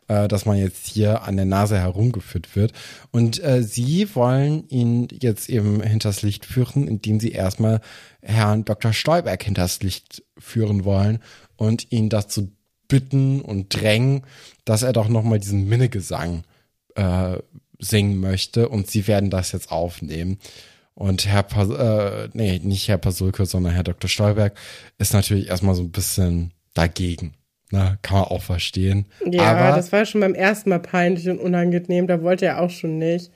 äh, dass man jetzt hier an der Nase herumgeführt wird. Und äh, sie wollen ihn jetzt eben hinters Licht führen, indem sie erstmal Herrn Dr. Stolberg hinters Licht führen wollen und ihn dazu bitten und drängen, dass er doch nochmal diesen Minnegesang äh, singen möchte. Und sie werden das jetzt aufnehmen. Und Herr, pa äh, nee, nicht Herr Pasulke, sondern Herr Dr. Stolberg ist natürlich erstmal so ein bisschen dagegen. Na, kann man auch verstehen. Ja, aber das war schon beim ersten Mal peinlich und unangenehm. Da wollte er auch schon nicht.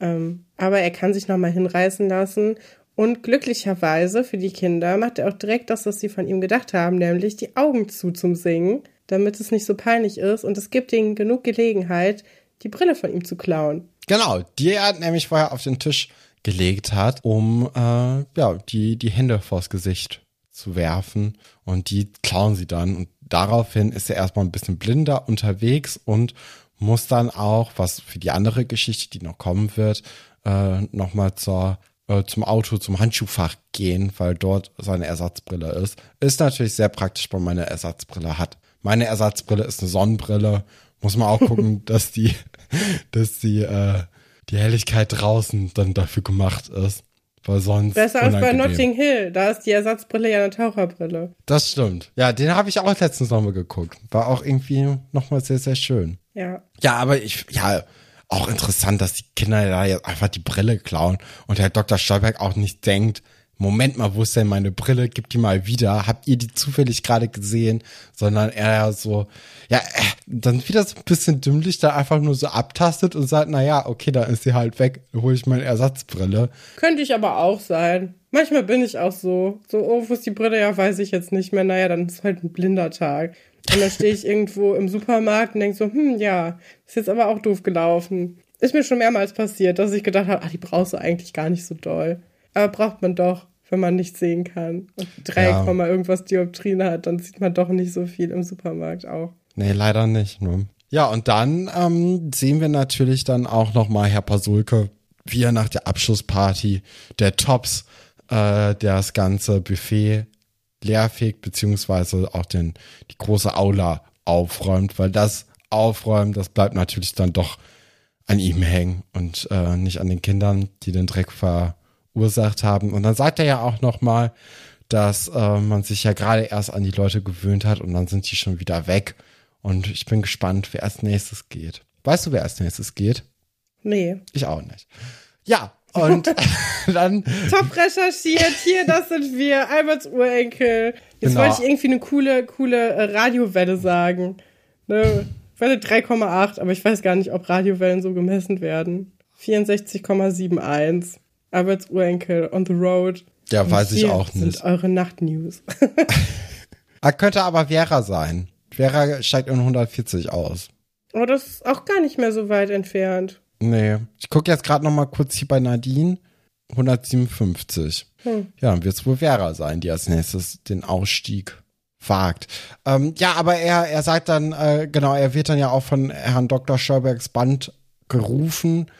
Ähm, aber er kann sich nochmal hinreißen lassen. Und glücklicherweise für die Kinder macht er auch direkt das, was sie von ihm gedacht haben, nämlich die Augen zu zum Singen, damit es nicht so peinlich ist. Und es gibt ihnen genug Gelegenheit, die Brille von ihm zu klauen. Genau, die er nämlich vorher auf den Tisch gelegt hat, um äh, ja die die Hände vors Gesicht zu werfen und die klauen sie dann und daraufhin ist er erstmal ein bisschen blinder unterwegs und muss dann auch, was für die andere Geschichte, die noch kommen wird, äh, nochmal zur äh, zum Auto, zum Handschuhfach gehen, weil dort seine Ersatzbrille ist. Ist natürlich sehr praktisch, wenn man eine Ersatzbrille hat. Meine Ersatzbrille ist eine Sonnenbrille. Muss man auch gucken, dass die, dass die äh, die Helligkeit draußen dann dafür gemacht ist. Weil sonst. Besser als bei Notting Hill. Da ist die Ersatzbrille ja eine Taucherbrille. Das stimmt. Ja, den habe ich auch letztens nochmal geguckt. War auch irgendwie nochmal sehr, sehr schön. Ja. Ja, aber ich, ja, auch interessant, dass die Kinder da jetzt einfach die Brille klauen und Herr Dr. Stolberg auch nicht denkt, Moment mal, wo ist denn meine Brille? Gib die mal wieder. Habt ihr die zufällig gerade gesehen? Sondern er so, ja, äh, dann wieder so ein bisschen dümmlich da einfach nur so abtastet und sagt, na ja, okay, da ist sie halt weg. Hole ich meine Ersatzbrille. Könnte ich aber auch sein. Manchmal bin ich auch so. So, oh, wo ist die Brille? Ja, weiß ich jetzt nicht mehr. Naja, dann ist halt ein blinder Tag. Und dann stehe ich irgendwo im Supermarkt und denke so, hm, ja, ist jetzt aber auch doof gelaufen. Ist mir schon mehrmals passiert, dass ich gedacht habe, ah, die brauchst du eigentlich gar nicht so doll. Aber braucht man doch wenn man nicht sehen kann. Und 3, ja. irgendwas Dioptrien hat, dann sieht man doch nicht so viel im Supermarkt auch. Nee, leider nicht. Ne? Ja, und dann ähm, sehen wir natürlich dann auch noch mal Herr Pasulke, wie er nach der Abschlussparty der Tops äh, das ganze Buffet leerfegt, beziehungsweise auch den, die große Aula aufräumt, weil das Aufräumen, das bleibt natürlich dann doch an ihm hängen und äh, nicht an den Kindern, die den Dreck ver verursacht haben. Und dann sagt er ja auch noch mal, dass äh, man sich ja gerade erst an die Leute gewöhnt hat und dann sind die schon wieder weg. Und ich bin gespannt, wer als nächstes geht. Weißt du, wer als nächstes geht? Nee. Ich auch nicht. Ja, und dann. Top recherchiert, hier, das sind wir, Alberts Urenkel. Jetzt genau. wollte ich irgendwie eine coole, coole äh, Radiowelle sagen. Ne? Welle 3,8, aber ich weiß gar nicht, ob Radiowellen so gemessen werden. 64,71. Alberts Urenkel on the road. Ja, Und weiß ich auch nicht. sind eure Nachtnews. er könnte aber Vera sein. Vera steigt in 140 aus. Oh, das ist auch gar nicht mehr so weit entfernt. Nee. Ich gucke jetzt gerade noch mal kurz hier bei Nadine. 157. Hm. Ja, dann wird es wohl Vera sein, die als nächstes den Ausstieg wagt. Ähm, ja, aber er, er sagt dann, äh, genau, er wird dann ja auch von Herrn Dr. Schaubergs Band gerufen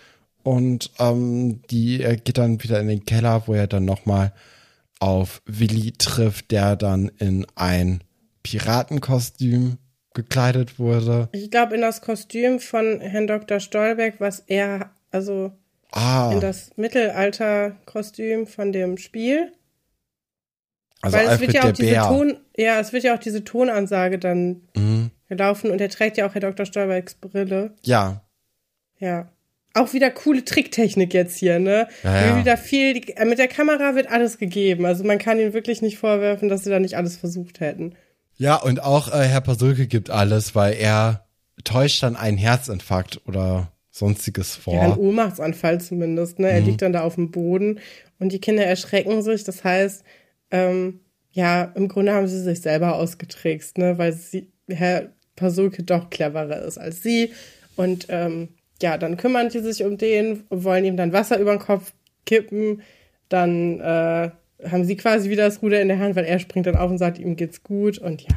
und ähm, die er geht dann wieder in den Keller, wo er dann nochmal auf Willi trifft, der dann in ein Piratenkostüm gekleidet wurde. Ich glaube, in das Kostüm von Herrn Dr. Stolberg, was er, also ah. in das Mittelalter-Kostüm von dem Spiel. Also Weil es wird ja auch diese Bär. Ton, ja, es wird ja auch diese Tonansage dann mhm. gelaufen und er trägt ja auch Herr Dr. Stolbergs Brille. Ja. Ja auch wieder coole Tricktechnik jetzt hier, ne? Ja, ja. Wieder viel, die, mit der Kamera wird alles gegeben. Also man kann ihnen wirklich nicht vorwerfen, dass sie da nicht alles versucht hätten. Ja, und auch äh, Herr Pasulke gibt alles, weil er täuscht dann einen Herzinfarkt oder sonstiges vor. Ja, einen Ohnmachtsanfall zumindest, ne? Er mhm. liegt dann da auf dem Boden und die Kinder erschrecken sich. Das heißt, ähm, ja, im Grunde haben sie sich selber ausgetrickst, ne, weil sie, Herr Pasulke doch cleverer ist als sie. Und ähm, ja, dann kümmern die sich um den, wollen ihm dann Wasser über den Kopf kippen. Dann äh, haben sie quasi wieder das Ruder in der Hand, weil er springt dann auf und sagt, ihm geht's gut. Und ja,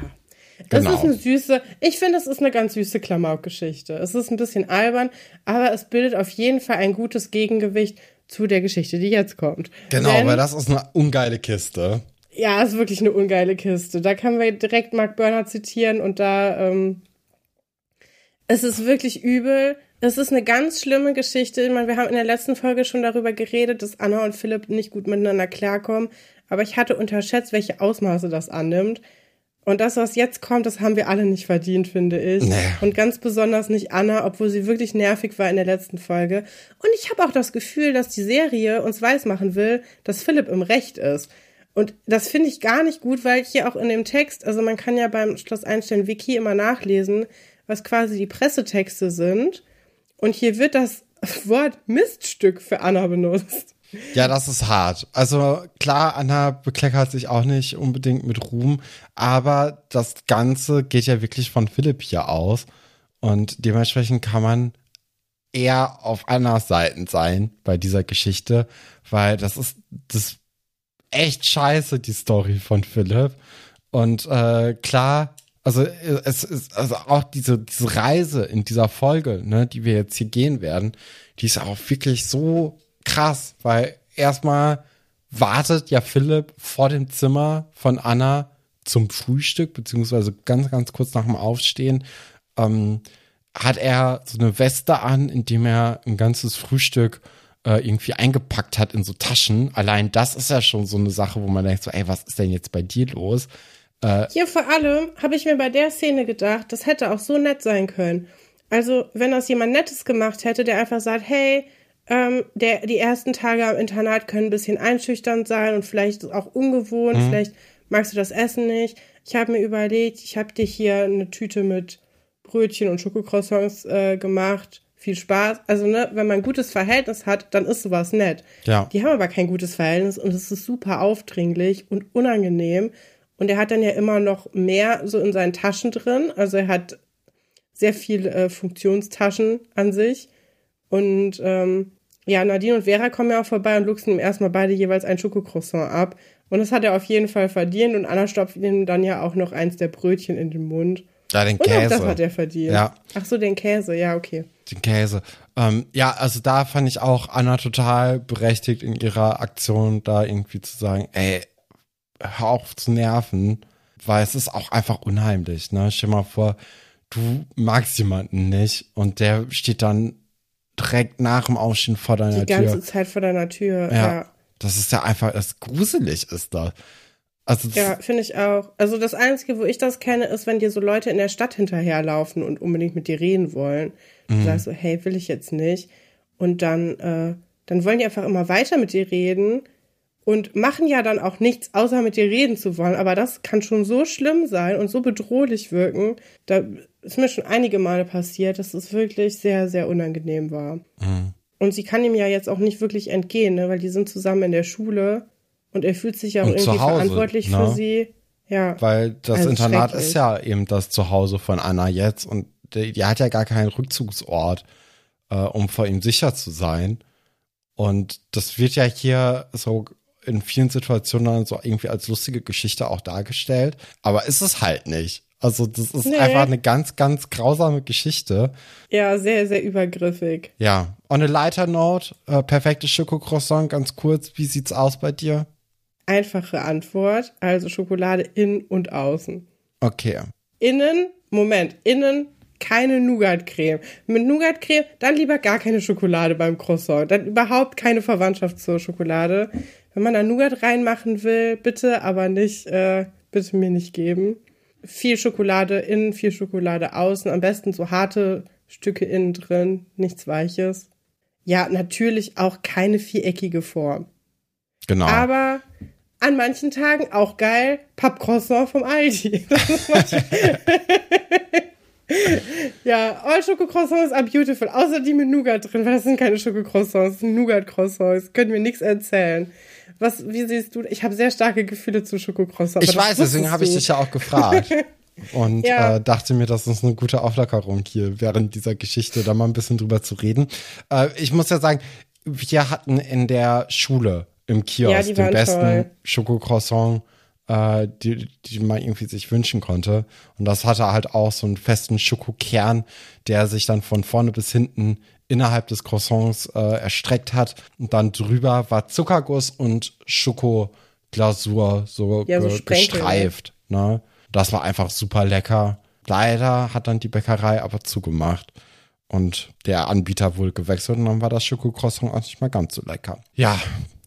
das Genau. ist eine süße, ich finde, es ist eine ganz süße Klamauk-Geschichte. Es ist ein bisschen albern, aber es bildet auf jeden Fall ein gutes Gegengewicht zu der Geschichte, die jetzt kommt. Genau, Denn, weil das ist eine ungeile Kiste. ja, ist wirklich eine ungeile Kiste. Da können wir direkt Mark Burner zitieren und da, ähm, es ist wirklich übel. Es ist eine ganz schlimme Geschichte. Ich meine, wir haben in der letzten Folge schon darüber geredet, dass Anna und Philipp nicht gut miteinander klarkommen. Aber ich hatte unterschätzt, welche Ausmaße das annimmt. Und das, was jetzt kommt, das haben wir alle nicht verdient, finde ich. Nee. Und ganz besonders nicht Anna, obwohl sie wirklich nervig war in der letzten Folge. Und ich habe auch das Gefühl, dass die Serie uns weismachen will, dass Philipp im Recht ist. Und das finde ich gar nicht gut, weil hier auch in dem Text, also man kann ja beim Schloss Einstein Wiki immer nachlesen, was quasi die Pressetexte sind. Und hier wird das Wort Miststück für Anna benutzt. Ja, das ist hart. Also klar, Anna bekleckert sich auch nicht unbedingt mit Ruhm, aber das Ganze geht ja wirklich von Philipp hier aus. Und dementsprechend kann man eher auf Annas Seiten sein bei dieser Geschichte, weil das ist das echt scheiße, die Story von Philipp. Und äh, klar, also äh, es ist also auch diese, diese Reise in dieser Folge, ne, die wir jetzt hier gehen werden, die ist auch wirklich so krass, weil erstmal wartet ja Philipp vor dem Zimmer von Anna zum Frühstück, beziehungsweise ganz, ganz kurz nach dem Aufstehen, ähm, hat er so eine Weste an, in dem er ein ganzes Frühstück äh, irgendwie eingepackt hat in so Taschen. Allein das ist ja schon so eine Sache, wo man denkt so, ey, was ist denn jetzt bei dir los? Hier vor allem habe ich mir bei der Szene gedacht, das hätte auch so nett sein können. Also, wenn das jemand Nettes gemacht hätte, der einfach sagt, hey, ähm, der, die ersten Tage am Internat können ein bisschen einschüchternd sein und vielleicht auch ungewohnt, vielleicht magst du das Essen nicht. Ich habe mir überlegt, ich habe dir hier eine Tüte mit Brötchen und Schokocroissants äh, gemacht. Viel Spaß. Also, ne, wenn man ein gutes Verhältnis hat, dann ist sowas nett. Ja. Die haben aber kein gutes Verhältnis und es ist super aufdringlich und unangenehm. Und er hat dann ja immer noch mehr so in seinen Taschen drin. Also er hat sehr viel äh, Funktionstaschen an sich. Und ähm, ja, Nadine und Vera kommen ja auch vorbei und luchsen ihm erstmal beide jeweils ein Schokocroissant ab. Und das hat er auf jeden Fall verdient. Und Anna stopft ihm dann ja auch noch eins der Brötchen in den Mund. Ja, den Und auch das Käse. hat er verdient. Ja. Ach so, den Käse, ja, okay. Den Käse. Ähm, ja, also da fand ich auch Anna total berechtigt in ihrer Aktion, da irgendwie zu sagen, ey, hör auf zu nerven, weil es ist auch einfach unheimlich, ne? Stell dir mal vor, du magst jemanden nicht und der steht dann direkt nach dem Aufstehen vor deiner Die ganze Tür. Zeit vor deiner Tür. Ja. ja. Das ist ja einfach, das gruselig ist da. Also das, Ja, finde ich auch. Also das Einzige, wo ich das kenne, ist, wenn dir so Leute in der Stadt hinterherlaufen und unbedingt mit dir reden wollen. Du sagst so, hey, will ich jetzt nicht. Und dann, äh, dann wollen die einfach immer weiter mit dir reden und machen ja dann auch nichts, außer mit dir reden zu wollen. Aber das kann schon so schlimm sein und so bedrohlich wirken. Da ist mir schon einige Male passiert, dass es wirklich sehr, sehr unangenehm war. Und sie kann ihm ja jetzt auch nicht wirklich entgehen, ne? weil die sind zusammen in der Schule und er fühlt sich ja auch Und irgendwie Hause, verantwortlich ne? für sie. Ja. Weil das Also Internat ist ja eben das Zuhause von Anna jetzt und die, die hat ja gar keinen Rückzugsort, äh, um vor ihm sicher zu sein. Und das wird ja hier so in vielen Situationen dann so irgendwie als lustige Geschichte auch dargestellt. Aber ist es halt nicht. Also das ist Nee. einfach eine ganz, ganz grausame Geschichte. Ja, sehr, sehr übergriffig. Ja. On a lighter note, äh, perfektes Schokocroissant, ganz kurz. Wie sieht's aus bei dir? Einfache Antwort, also Schokolade innen und außen. Okay. Innen, Moment, innen keine Nougat-Creme. Mit Nougat-Creme dann lieber gar keine Schokolade beim Croissant. Dann überhaupt keine Verwandtschaft zur Schokolade. Wenn man da Nougat reinmachen will, bitte, aber nicht, äh, bitte mir nicht geben. Viel Schokolade innen, viel Schokolade außen. Am besten so harte Stücke innen drin, nichts Weiches. Ja, natürlich auch keine viereckige Form. Genau. Aber an manchen Tagen auch geil, Pappcroissant vom Aldi. Ja, all Schokocroissants are beautiful, außer die mit Nougat drin, weil das sind keine Schokocroissants, das sind Nougat-Croissants. Können mir nichts erzählen. Was, wie siehst du? Ich habe sehr starke Gefühle zu Schokocroissants. Ich weiß, deswegen habe ich dich ja auch gefragt. Und Ja. äh, dachte mir, das ist eine gute Auflockerung hier während dieser Geschichte, da mal ein bisschen drüber zu reden. Äh, ich muss ja sagen, wir hatten in der Schule im Kiosk Ja, den besten toll. Schokocroissant, äh, die, die man irgendwie sich wünschen konnte. Und das hatte halt auch so einen festen Schokokern, der sich dann von vorne bis hinten innerhalb des Croissants äh, erstreckt hat. Und dann drüber war Zuckerguss und Schokoglasur so, Ja, so ge Sprenkel, gestreift. Ne? Das war einfach super lecker. Leider hat dann die Bäckerei aber zugemacht. Und der Anbieter wohl gewechselt und dann war das Schokocroissant auch nicht mehr ganz so lecker. Ja.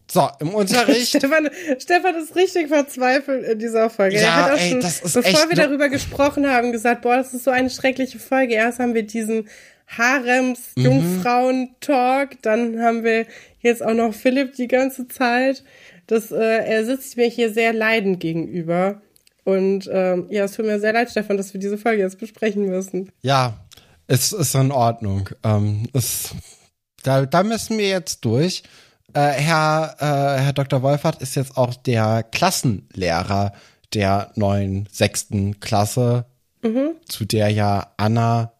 So, im Unterricht. Stefan, Stefan ist richtig verzweifelt in dieser Folge. Ja, er hat auch ey, schon, das ist bevor wir ne- darüber gesprochen haben, gesagt, boah, das ist so eine schreckliche Folge. Erst haben wir diesen Harems-Jungfrauen-Talk, dann haben wir jetzt auch noch Philipp die ganze Zeit. Das, äh, er sitzt mir hier sehr leidend gegenüber. Und ähm, ja, es tut mir sehr leid, Stefan, dass wir diese Folge jetzt besprechen müssen. Ja, es ist in Ordnung. Ähm, es, da, da müssen wir jetzt durch. Äh, Herr, äh, Herr Dr. Wolfert ist jetzt auch der Klassenlehrer der neuen sechsten Klasse, zu der ja Anna,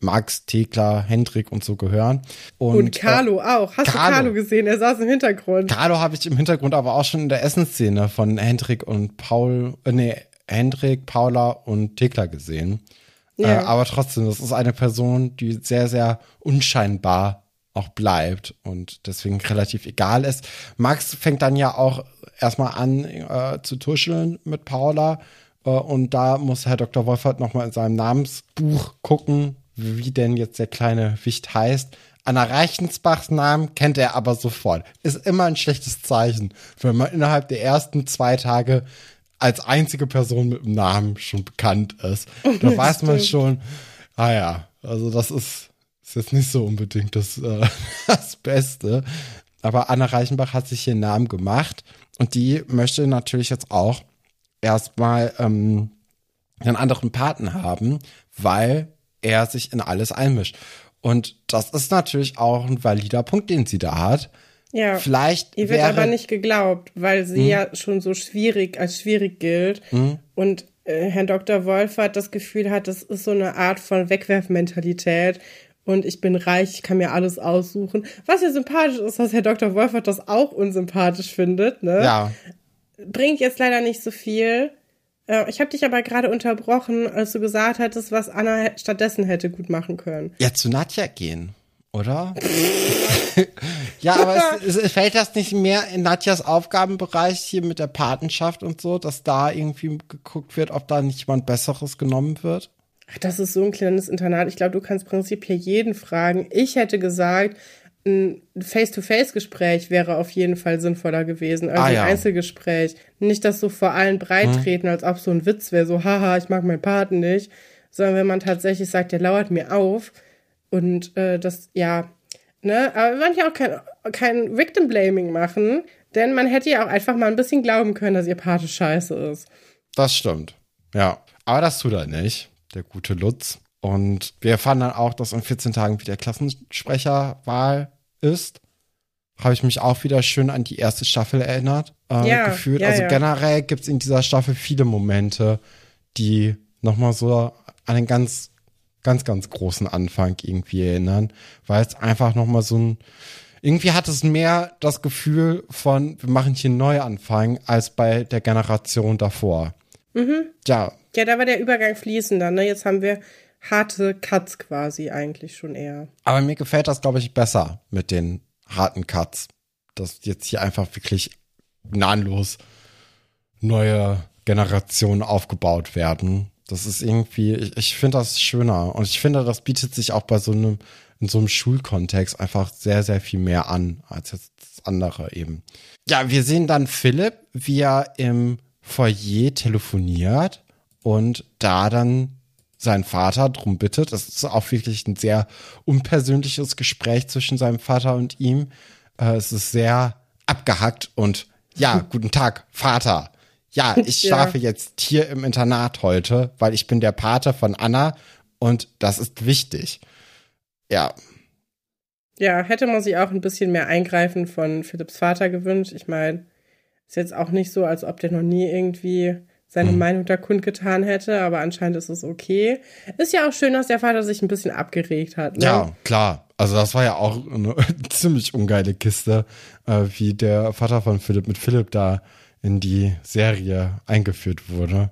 Max, Thekla, Hendrik und so gehören. Und, Und, Carlo auch. Hast Carlo. du Carlo gesehen? Er saß im Hintergrund. Äh, Carlo habe ich im Hintergrund aber auch schon in der Essensszene von Hendrik und Paul, äh, nee, Hendrik, Paula und Thekla gesehen. Ja. Äh, aber trotzdem, das ist eine Person, die sehr, sehr unscheinbar auch bleibt und deswegen relativ egal ist. Max fängt dann ja auch erstmal an äh, zu tuscheln mit Paula äh, und da muss Herr Dr. Wolfert nochmal in seinem Namensbuch gucken, wie denn jetzt der kleine Wicht heißt. Anna Reichensbachs Namen kennt er aber sofort. Ist immer ein schlechtes Zeichen, wenn man innerhalb der ersten zwei Tage als einzige Person mit dem Namen schon bekannt ist. Da weiß man schon, ah ja, also das ist, ist jetzt nicht so unbedingt das, äh, das Beste. Aber Anna Reichenbach hat sich hier einen Namen gemacht und die möchte natürlich jetzt auch erstmal ähm, einen anderen Paten haben, weil er sich in alles einmischt. Und das ist natürlich auch ein valider Punkt, den sie da hat. Ja. Vielleicht Ihr wird wäre, aber nicht geglaubt, weil sie ja schon so schwierig als schwierig gilt. Und äh, Herr Dr. Wolfert das Gefühl hat, das ist so eine Art von Wegwerfmentalität. Und ich bin reich, ich kann mir alles aussuchen. Was ja sympathisch ist, dass Herr Dr. Wolfert das auch unsympathisch findet. Ne? ja, Bringt jetzt leider nicht so viel. Äh, ich habe dich aber gerade unterbrochen, als du gesagt hattest, was Anna stattdessen hätte gut machen können. ja zu Nadja gehen, oder? ja, aber es, es, fällt das nicht mehr in Nadjas Aufgabenbereich hier mit der Patenschaft und so, dass da irgendwie geguckt wird, ob da nicht jemand Besseres genommen wird? Ach, das ist so ein kleines Internat. Ich glaube, du kannst prinzipiell jeden fragen. Ich hätte gesagt, ein Face-to-Face-Gespräch wäre auf jeden Fall sinnvoller gewesen, also Ah, ja. ein Einzelgespräch. Nicht das so vor allen breit Hm. treten, als ob so ein Witz wäre, so, haha, ich mag meinen Paten nicht, sondern wenn man tatsächlich sagt, der lauert mir auf und äh, das, ja, ne, aber wir wollen ja auch kein, kein Victim-Blaming machen, denn man hätte ja auch einfach mal ein bisschen glauben können, dass ihr Pate scheiße ist. Das stimmt. Ja. Aber das tut er nicht, der gute Lutz. Und wir erfahren dann auch, dass in 14 Tagen wieder Klassensprecherwahl ist. Habe ich mich auch wieder schön an die erste Staffel erinnert, äh, Ja, gefühlt. ja, also ja. generell gibt es in dieser Staffel viele Momente, die nochmal so an den ganz, ganz, ganz großen Anfang irgendwie erinnern, weil es einfach nochmal so ein, irgendwie hat es mehr das Gefühl von, wir machen hier einen Neuanfang, als bei der Generation davor. Mhm. Ja, Ja, da war der Übergang fließender, ne? Jetzt haben wir harte Cuts quasi eigentlich schon eher. aber mir gefällt das, glaube ich, besser mit den harten Cuts. Dass jetzt hier einfach wirklich gnadenlos neue Generationen aufgebaut werden. Das ist irgendwie, ich, ich finde das schöner. Und ich finde, das bietet sich auch bei so einem, in so einem Schulkontext einfach sehr, sehr viel mehr an, als jetzt das andere eben. Ja, wir sehen dann Philipp, wie er im Foyer telefoniert und da dann seinen Vater drum bittet. Das ist auch wirklich ein sehr unpersönliches Gespräch zwischen seinem Vater und ihm. Äh, es ist sehr abgehackt und ja, guten Tag, Vater. Ja, ich Ja. schlafe jetzt hier im Internat heute, weil ich bin der Pate von Anna Und das ist wichtig. Ja. Ja, hätte man sich auch ein bisschen mehr Eingreifen von Philipps Vater gewünscht. Ich meine, ist jetzt auch nicht so, als ob der noch nie irgendwie seine Hm. Meinung da kundgetan hätte, aber anscheinend ist es okay. Ist ja auch schön, dass der Vater sich ein bisschen abgeregt hat. Ne? Ja, klar. Also das war ja auch eine ziemlich ungeile Kiste, äh, wie der Vater von Philipp mit Philipp da in die Serie eingeführt wurde.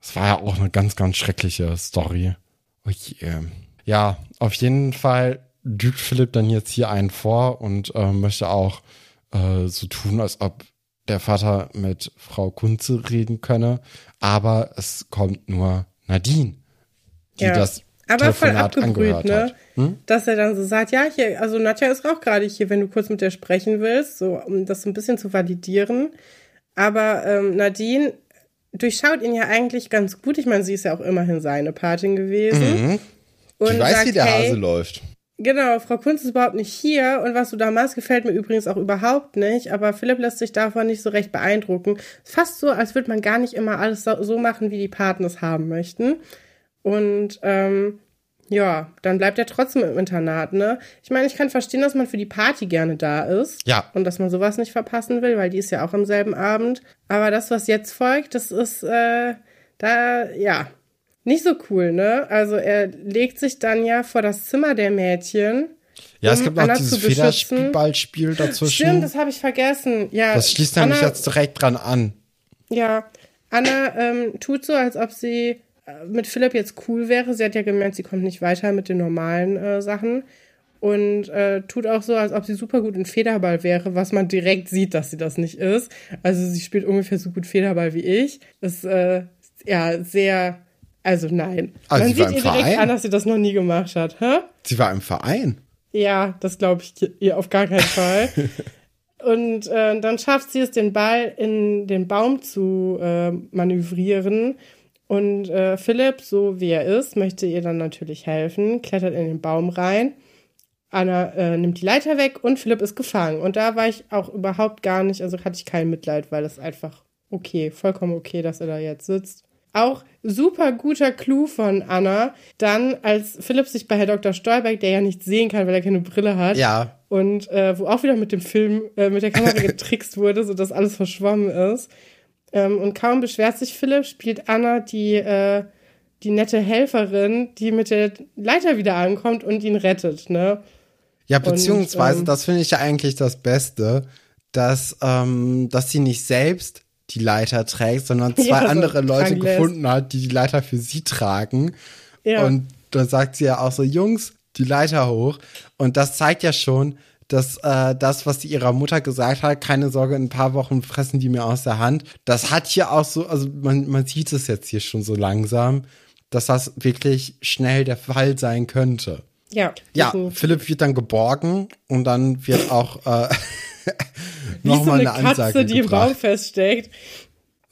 Das war ja auch eine ganz, ganz schreckliche Story. Oh. Ja, auf jeden Fall lügt Philipp dann jetzt hier einen vor und äh, möchte auch äh, so tun, als ob der Vater mit Frau Kunze reden könne. Aber es kommt nur Nadine, die Ja. das Aber voll abgebrüht, ne? Hm? Dass er dann so sagt, ja, hier, also Nadja ist auch gerade hier, wenn du kurz mit der sprechen willst, so um das so ein bisschen zu validieren. Aber ähm, Nadine durchschaut ihn ja eigentlich ganz gut. Ich meine, sie ist ja auch immerhin seine Patin gewesen. Mhm. Und Ich weiß, sagt, wie der hey, Hase läuft. Genau, Frau Kunz ist überhaupt nicht hier und was du da machst, gefällt mir übrigens auch überhaupt nicht, aber Philipp lässt sich davon nicht so recht beeindrucken. Fast so, als würde man gar nicht immer alles so, machen, wie die Paten es haben möchten. Und ähm, ja, dann bleibt er trotzdem im Internat, ne? Ich meine, ich kann verstehen, dass man für die Party gerne da ist. Ja. Und dass man sowas nicht verpassen will, weil die ist ja auch am selben Abend. Aber das, was jetzt folgt, das ist, äh, da, ja, nicht so cool, ne? Also er legt sich dann ja vor das Zimmer der Mädchen. Ja, es um gibt noch Anna dieses. Federballspiel dazwischen. Stimmt, das habe ich vergessen. Ja, das schließt nämlich Anna, jetzt direkt dran an. Ja, Anna ähm, tut so, als ob sie äh, mit Philipp jetzt cool wäre. Sie hat ja gemerkt, sie kommt nicht weiter mit den normalen äh, Sachen. Und äh, tut auch so, als ob sie super gut in Federball wäre, was man direkt sieht, dass sie das nicht ist. Also sie spielt ungefähr so gut Federball wie ich. Das äh, ja sehr, also nein. Also man sie war sieht ihr direkt Verein? an, dass sie das noch nie gemacht hat. Hä? Sie war im Verein. Ja, das glaube ich ihr auf gar keinen Fall. Und äh, dann schafft sie es, den Ball in den Baum zu äh, manövrieren. Und äh, Philipp, so wie er ist, möchte ihr dann natürlich helfen, klettert in den Baum rein. Anna äh, nimmt die Leiter weg und Philipp ist gefangen. Und da war ich auch überhaupt gar nicht, also hatte ich kein Mitleid, weil es einfach okay, vollkommen okay, dass er da jetzt sitzt. Auch super guter Clou von Anna. Dann, als Philipp sich bei Herr Dr. Stolberg, der ja nichts sehen kann, weil er keine Brille hat, Ja. und äh, wo auch wieder mit dem Film, äh, mit der Kamera getrickst wurde, sodass alles verschwommen ist. Ähm, und kaum beschwert sich Philipp, spielt Anna die, äh, die nette Helferin, die mit der Leiter wieder ankommt und ihn rettet, ne? Ja, beziehungsweise, ähm, das finde ich ja eigentlich das Beste, dass, ähm, dass sie nicht selbst die Leiter trägt, sondern zwei Ja, so andere Leute lässt. gefunden hat, die die Leiter für sie tragen. Ja. Und dann sagt sie ja auch so, Jungs, die Leiter hoch. Und das zeigt ja schon, dass äh, das, was sie ihrer Mutter gesagt hat, keine Sorge, in ein paar Wochen fressen die mir aus der Hand. Das hat hier auch so, also man, man sieht es jetzt hier schon so langsam, dass das wirklich schnell der Fall sein könnte. Ja. Ja, definitiv. Philipp wird dann geborgen und dann wird auch äh, Wie so nochmal eine eine Ansage Katze, die im Baum gebracht. feststeckt.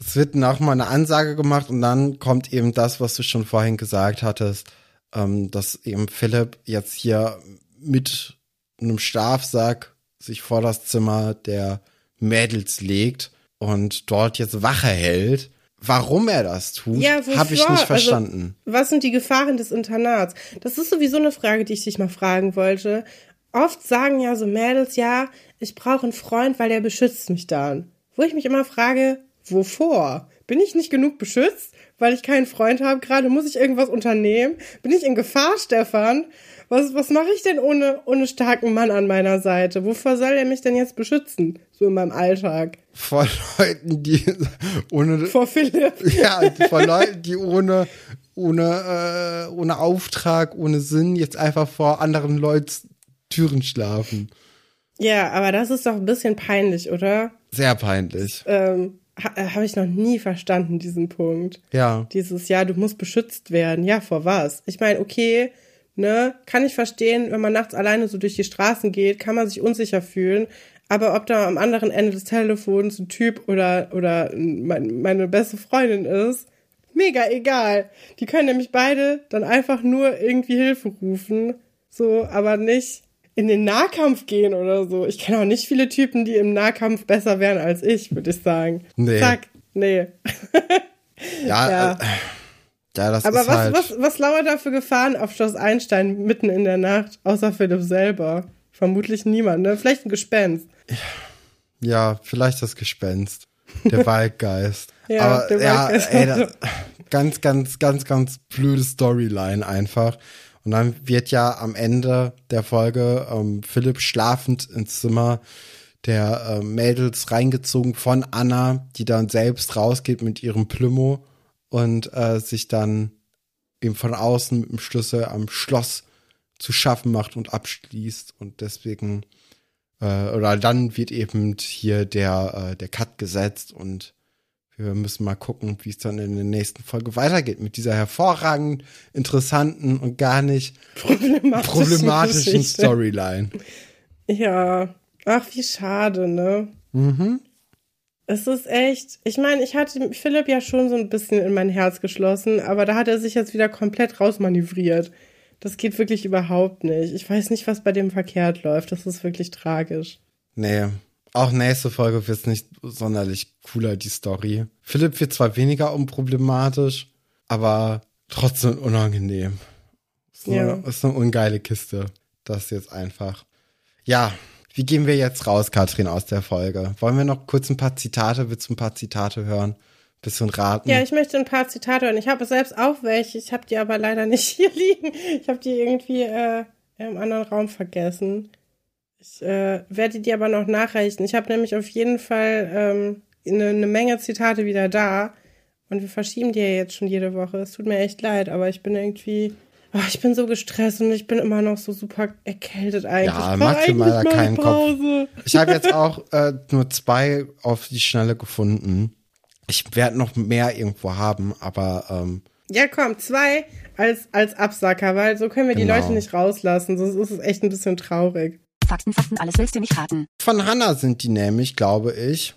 Es wird nochmal eine Ansage gemacht und dann kommt eben das, was du schon vorhin gesagt hattest, ähm, dass eben Philipp jetzt hier mit einem Schlafsack sich vor das Zimmer der Mädels legt und dort jetzt Wache hält. Warum er das tut, Ja, habe ich nicht verstanden. Also, was sind die Gefahren des Internats? Das ist sowieso eine Frage, die ich dich mal fragen wollte. Oft sagen ja so Mädels, ja, ich brauche einen Freund, weil der beschützt mich dann. Wo ich mich immer frage, wovor? Bin ich nicht genug beschützt, weil ich keinen Freund habe? Gerade muss ich irgendwas unternehmen? Bin ich in Gefahr, Stefan? Was, was mache ich denn ohne, ohne starken Mann an meiner Seite? Wovor soll er mich denn jetzt beschützen? So in meinem Alltag. Vor Leuten, die ohne Vor Philipp. Ja, vor Leuten, die ohne, ohne, äh, ohne Auftrag, ohne Sinn jetzt einfach vor anderen Leuten Türen schlafen. Ja, aber das ist doch ein bisschen peinlich, oder? Sehr peinlich. ähm, ha, äh, habe ich noch nie verstanden, diesen Punkt. Ja. Dieses, ja, du musst beschützt werden. Ja, vor was? Ich meine, okay, ne, kann ich verstehen, wenn man nachts alleine so durch die Straßen geht, kann man sich unsicher fühlen. Aber ob da am anderen Ende des Telefons ein Typ oder, oder mein, meine beste Freundin ist, mega egal. Die können nämlich beide dann einfach nur irgendwie Hilfe rufen. So, aber nicht in den Nahkampf gehen oder so. Ich kenne auch nicht viele Typen, die im Nahkampf besser wären als ich, würde ich sagen. Nee. Zack, nee. Ja, Ja. Äh, Ja, das Aber ist was, halt. was, was lauert da für Gefahren auf Schloss Einstein mitten in der Nacht, außer Philipp selber? Vermutlich niemand, ne? Vielleicht ein Gespenst. Ja, vielleicht das Gespenst. Der Waldgeist. Ja, Aber der ja, Waldgeist. ey, das, ganz, ganz, ganz, ganz blöde Storyline einfach. Und dann wird ja am Ende der Folge ähm, Philipp schlafend ins Zimmer der äh, Mädels reingezogen von Anna, die dann selbst rausgeht mit ihrem Plümo und äh, sich dann eben von außen mit dem Schlüssel am Schloss zu schaffen macht und abschließt. Und deswegen äh, oder dann wird eben hier der, äh, der Cut gesetzt und wir müssen mal gucken, wie es dann in der nächsten Folge weitergeht mit dieser hervorragend interessanten und gar nicht Problematischen problematischen. Storyline. Ja. Ach, wie schade, ne? Mhm. Es ist echt, ich meine, ich hatte Philipp ja schon so ein bisschen in mein Herz geschlossen, aber da hat er sich jetzt wieder komplett rausmanövriert. Das geht wirklich überhaupt nicht. Ich weiß nicht, was bei dem verkehrt läuft. Das ist wirklich tragisch. Nee. Auch nächste Folge wird nicht sonderlich cooler, die Story. Philipp wird zwar weniger unproblematisch, aber trotzdem unangenehm. Ist eine, Ja. ist eine ungeile Kiste. Das jetzt einfach. Ja, wie gehen wir jetzt raus, Katrin, aus der Folge? Wollen wir noch kurz ein paar Zitate, willst du ein paar Zitate hören? Bisschen raten? Ja, ich möchte ein paar Zitate hören. Ich habe selbst auch welche. Ich habe die aber leider nicht hier liegen. Ich habe die irgendwie äh, im anderen Raum vergessen. Ich äh, werde die aber noch nachreichen. Ich habe nämlich auf jeden Fall ähm, eine, eine Menge Zitate wieder da. Und wir verschieben die ja jetzt schon jede Woche. Es tut mir echt leid, aber ich bin irgendwie. Oh, ich bin so gestresst und ich bin immer noch so super erkältet eigentlich. Ja, ich mach dir mal da keinen eine Kopf. Ich habe jetzt auch äh, nur zwei auf die Schnelle gefunden. Ich werde noch mehr irgendwo haben, aber ähm, Ja, komm, zwei als, als Absacker, weil so können wir die Genau. Leute nicht rauslassen. Sonst ist es echt ein bisschen traurig. Fakten, Fakten, alles willst du nicht raten. von Hannah sind die nämlich, glaube ich.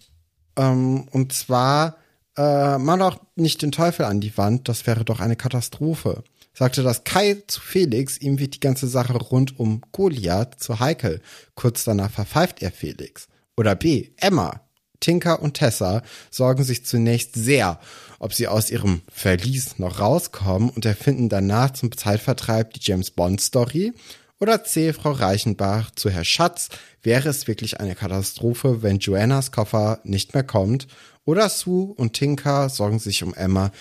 Ähm, und zwar, äh, mal doch nicht den Teufel an die Wand, das wäre doch eine Katastrophe. Sagte das Kai zu Felix, ihm wird die ganze Sache rund um Goliath zu heikel. Kurz danach verpfeift er Felix. Oder B, Emma. Tinker und Tessa sorgen sich zunächst sehr, ob sie aus ihrem Verlies noch rauskommen und erfinden danach zum Zeitvertreib die James Bond Story. Oder C, Frau Reichenbach zu Herr Schatz, wäre es wirklich eine Katastrophe, wenn Joannas Koffer nicht mehr kommt. Oder Sue und Tinker sorgen sich um Emma,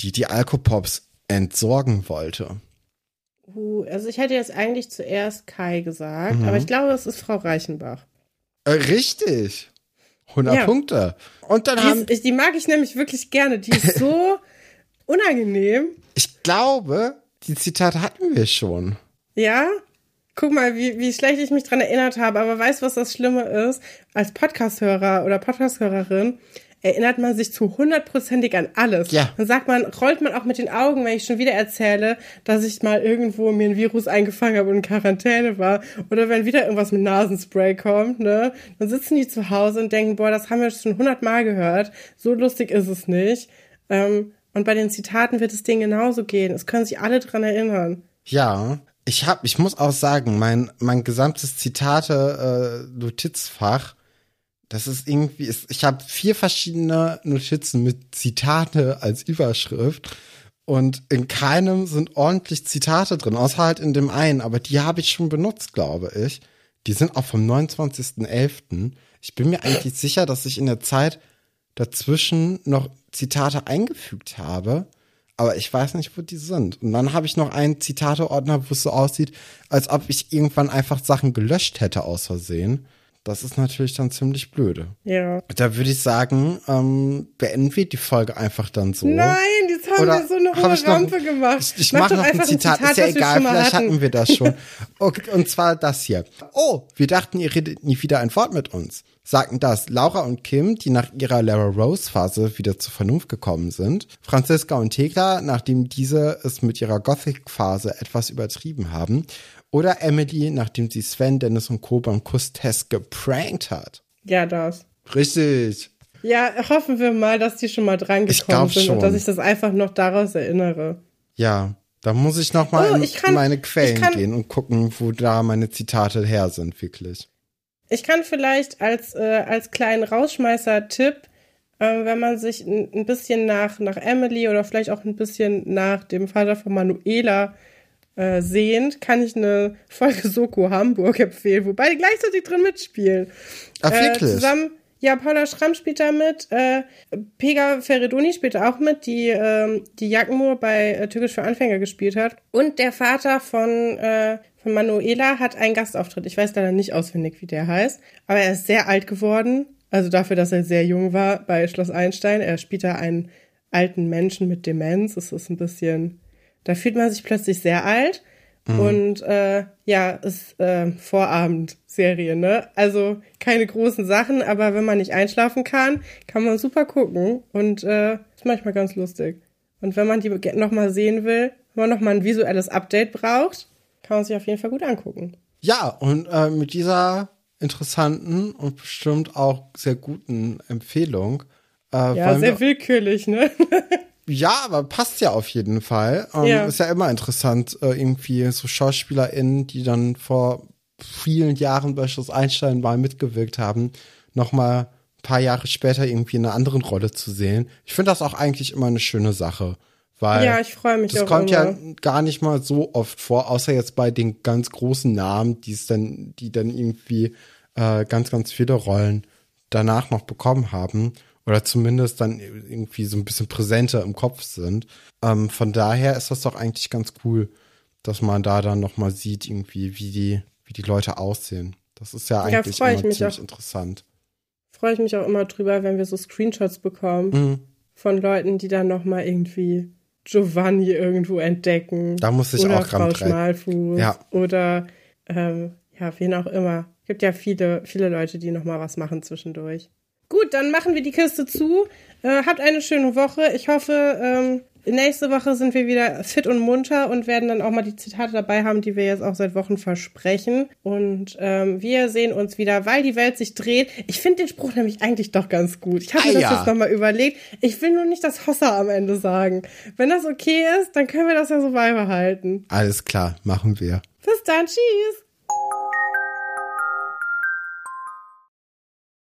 die die Alkopops entsorgen wollte. Uh, also ich hätte jetzt eigentlich zuerst Kai gesagt, aber ich glaube, es ist Frau Reichenbach. Äh, richtig. 100 Ja. Punkte. Und dann Die, haben, ist, die mag ich nämlich wirklich gerne. Die ist so unangenehm. ich glaube, die Zitate hatten wir schon. Ja? Guck mal, wie, wie schlecht ich mich dran erinnert habe. Aber weißt du, was das Schlimme ist? Als Podcast-Hörer oder Podcast-Hörerin erinnert man sich zu hundertprozentig an alles. Ja. Dann sagt man, rollt man auch mit den Augen, wenn ich schon wieder erzähle, dass ich mal irgendwo mir ein Virus eingefangen habe und in Quarantäne war. Oder wenn wieder irgendwas mit Nasenspray kommt, ne? Dann sitzen die zu Hause und denken, boah, das haben wir schon hundertmal gehört. So lustig ist es nicht. Ähm, und bei den Zitaten wird es denen genauso gehen. Es können sich alle dran erinnern. Ja, ich hab, ich muss auch sagen, mein, mein gesamtes Zitate-Notizfach, das ist irgendwie, ist, ich habe vier verschiedene Notizen mit Zitate als Überschrift und in keinem sind ordentlich Zitate drin, außer halt in dem einen, aber die habe ich schon benutzt, glaube ich. Die sind auch vom 29.11. Ich bin mir eigentlich sicher, dass ich in der Zeit dazwischen noch Zitate eingefügt habe, aber ich weiß nicht, wo die sind. Und dann habe ich noch einen Zitateordner, wo es so aussieht, als ob ich irgendwann einfach Sachen gelöscht hätte aus Versehen. Das ist natürlich dann ziemlich blöde. Ja. Da würde ich sagen, ähm, beenden wir die Folge einfach dann so. Nein, jetzt haben Oder wir so eine hohe ich noch- Rampe gemacht. Ich, ich Mach mache doch noch ein einfach Zitat, ist ja egal, vielleicht hatten. hatten wir das schon. Okay, und zwar das hier. Oh, wir dachten, ihr redet nie wieder ein Wort mit uns. Sagten das Laura und Kim, die nach ihrer Lara Rose Phase wieder zur Vernunft gekommen sind. Franziska und Thekla, nachdem diese es mit ihrer Gothic Phase etwas übertrieben haben. Oder Emily, nachdem sie Sven, Dennis und Co. beim Kusstest geprankt hat. Ja, das. Richtig. Ja, hoffen wir mal, dass die schon mal dran gekommen sind schon. und dass ich das einfach noch daraus erinnere. Ja, da muss ich noch mal Oh, in ich kann- meine Quellen kann- gehen und gucken, wo da meine Zitate her sind, wirklich. Ich kann vielleicht als, äh, als kleinen Rausschmeißer-Tipp äh, wenn man sich ein, ein bisschen nach, nach Emily oder vielleicht auch ein bisschen nach dem Vater von Manuela äh, sehend, kann ich eine Folge Soko Hamburg empfehlen, wobei die gleichzeitig drin mitspielen. Ach, Äh, wirklich? zusammen, ja, Paula Schramm spielt da mit, äh, Pega Feridoni spielt auch mit, die ähm, die Jackenmoor bei äh, Türkisch für Anfänger gespielt hat. Und der Vater von, äh, von Manuela hat einen Gastauftritt. Ich weiß leider nicht auswendig, wie der heißt, aber er ist sehr alt geworden. Also dafür, dass er sehr jung war bei Schloss Einstein. Er spielt da einen alten Menschen mit Demenz. Es ist ein bisschen, da fühlt man sich plötzlich sehr alt. Und äh, ja, ist äh, Vorabendserie, ne? Also keine großen Sachen, aber wenn man nicht einschlafen kann, kann man super gucken und äh, ist manchmal ganz lustig. Und wenn man die nochmal sehen will, wenn man nochmal ein visuelles Update braucht, kann man sich auf jeden Fall gut angucken. Ja, und äh, mit dieser interessanten und bestimmt auch sehr guten Empfehlung. Äh, Ja, sehr willkürlich, ne? ja, aber passt ja auf jeden Fall. Ähm, Ja. Ist ja immer interessant, äh, irgendwie so SchauspielerInnen, die dann vor vielen Jahren bei Schloss Einstein mal mitgewirkt haben, nochmal ein paar Jahre später irgendwie in einer anderen Rolle zu sehen. Ich finde das auch eigentlich immer eine schöne Sache. Weil Ja, ich freue mich das kommt immer. ja gar nicht mal so oft vor, außer jetzt bei den ganz großen Namen, die es dann, die dann irgendwie äh, ganz, ganz viele Rollen danach noch bekommen haben oder zumindest dann irgendwie so ein bisschen präsenter im Kopf sind. Ähm, von daher ist das doch eigentlich ganz cool, dass man da dann noch mal sieht irgendwie, wie die, wie die Leute aussehen. Das ist ja Ja, eigentlich ich immer ziemlich auch. interessant. Freue ich mich auch immer drüber, wenn wir so Screenshots bekommen Mhm. von Leuten, die dann nochmal irgendwie Giovanni irgendwo entdecken. Da muss ich oder auch dran Frau. Schmalfuß. Ja. Oder ähm, ja, wen auch immer. Gibt ja viele, viele Leute, die nochmal was machen zwischendurch. Gut, dann machen wir die Kiste zu. Äh, habt eine schöne Woche. Ich hoffe, ähm, nächste Woche sind wir wieder fit und munter und werden dann auch mal die Zitate dabei haben, die wir jetzt auch seit Wochen versprechen. Und ähm, wir sehen uns wieder, weil die Welt sich dreht. Ich finde den Spruch nämlich eigentlich doch ganz gut. Ich habe Ah, mir das ja. jetzt nochmal überlegt. Ich will nur nicht das Hossa am Ende sagen. Wenn das okay ist, dann können wir das ja so beibehalten. Alles klar, machen wir. Bis dann, tschüss.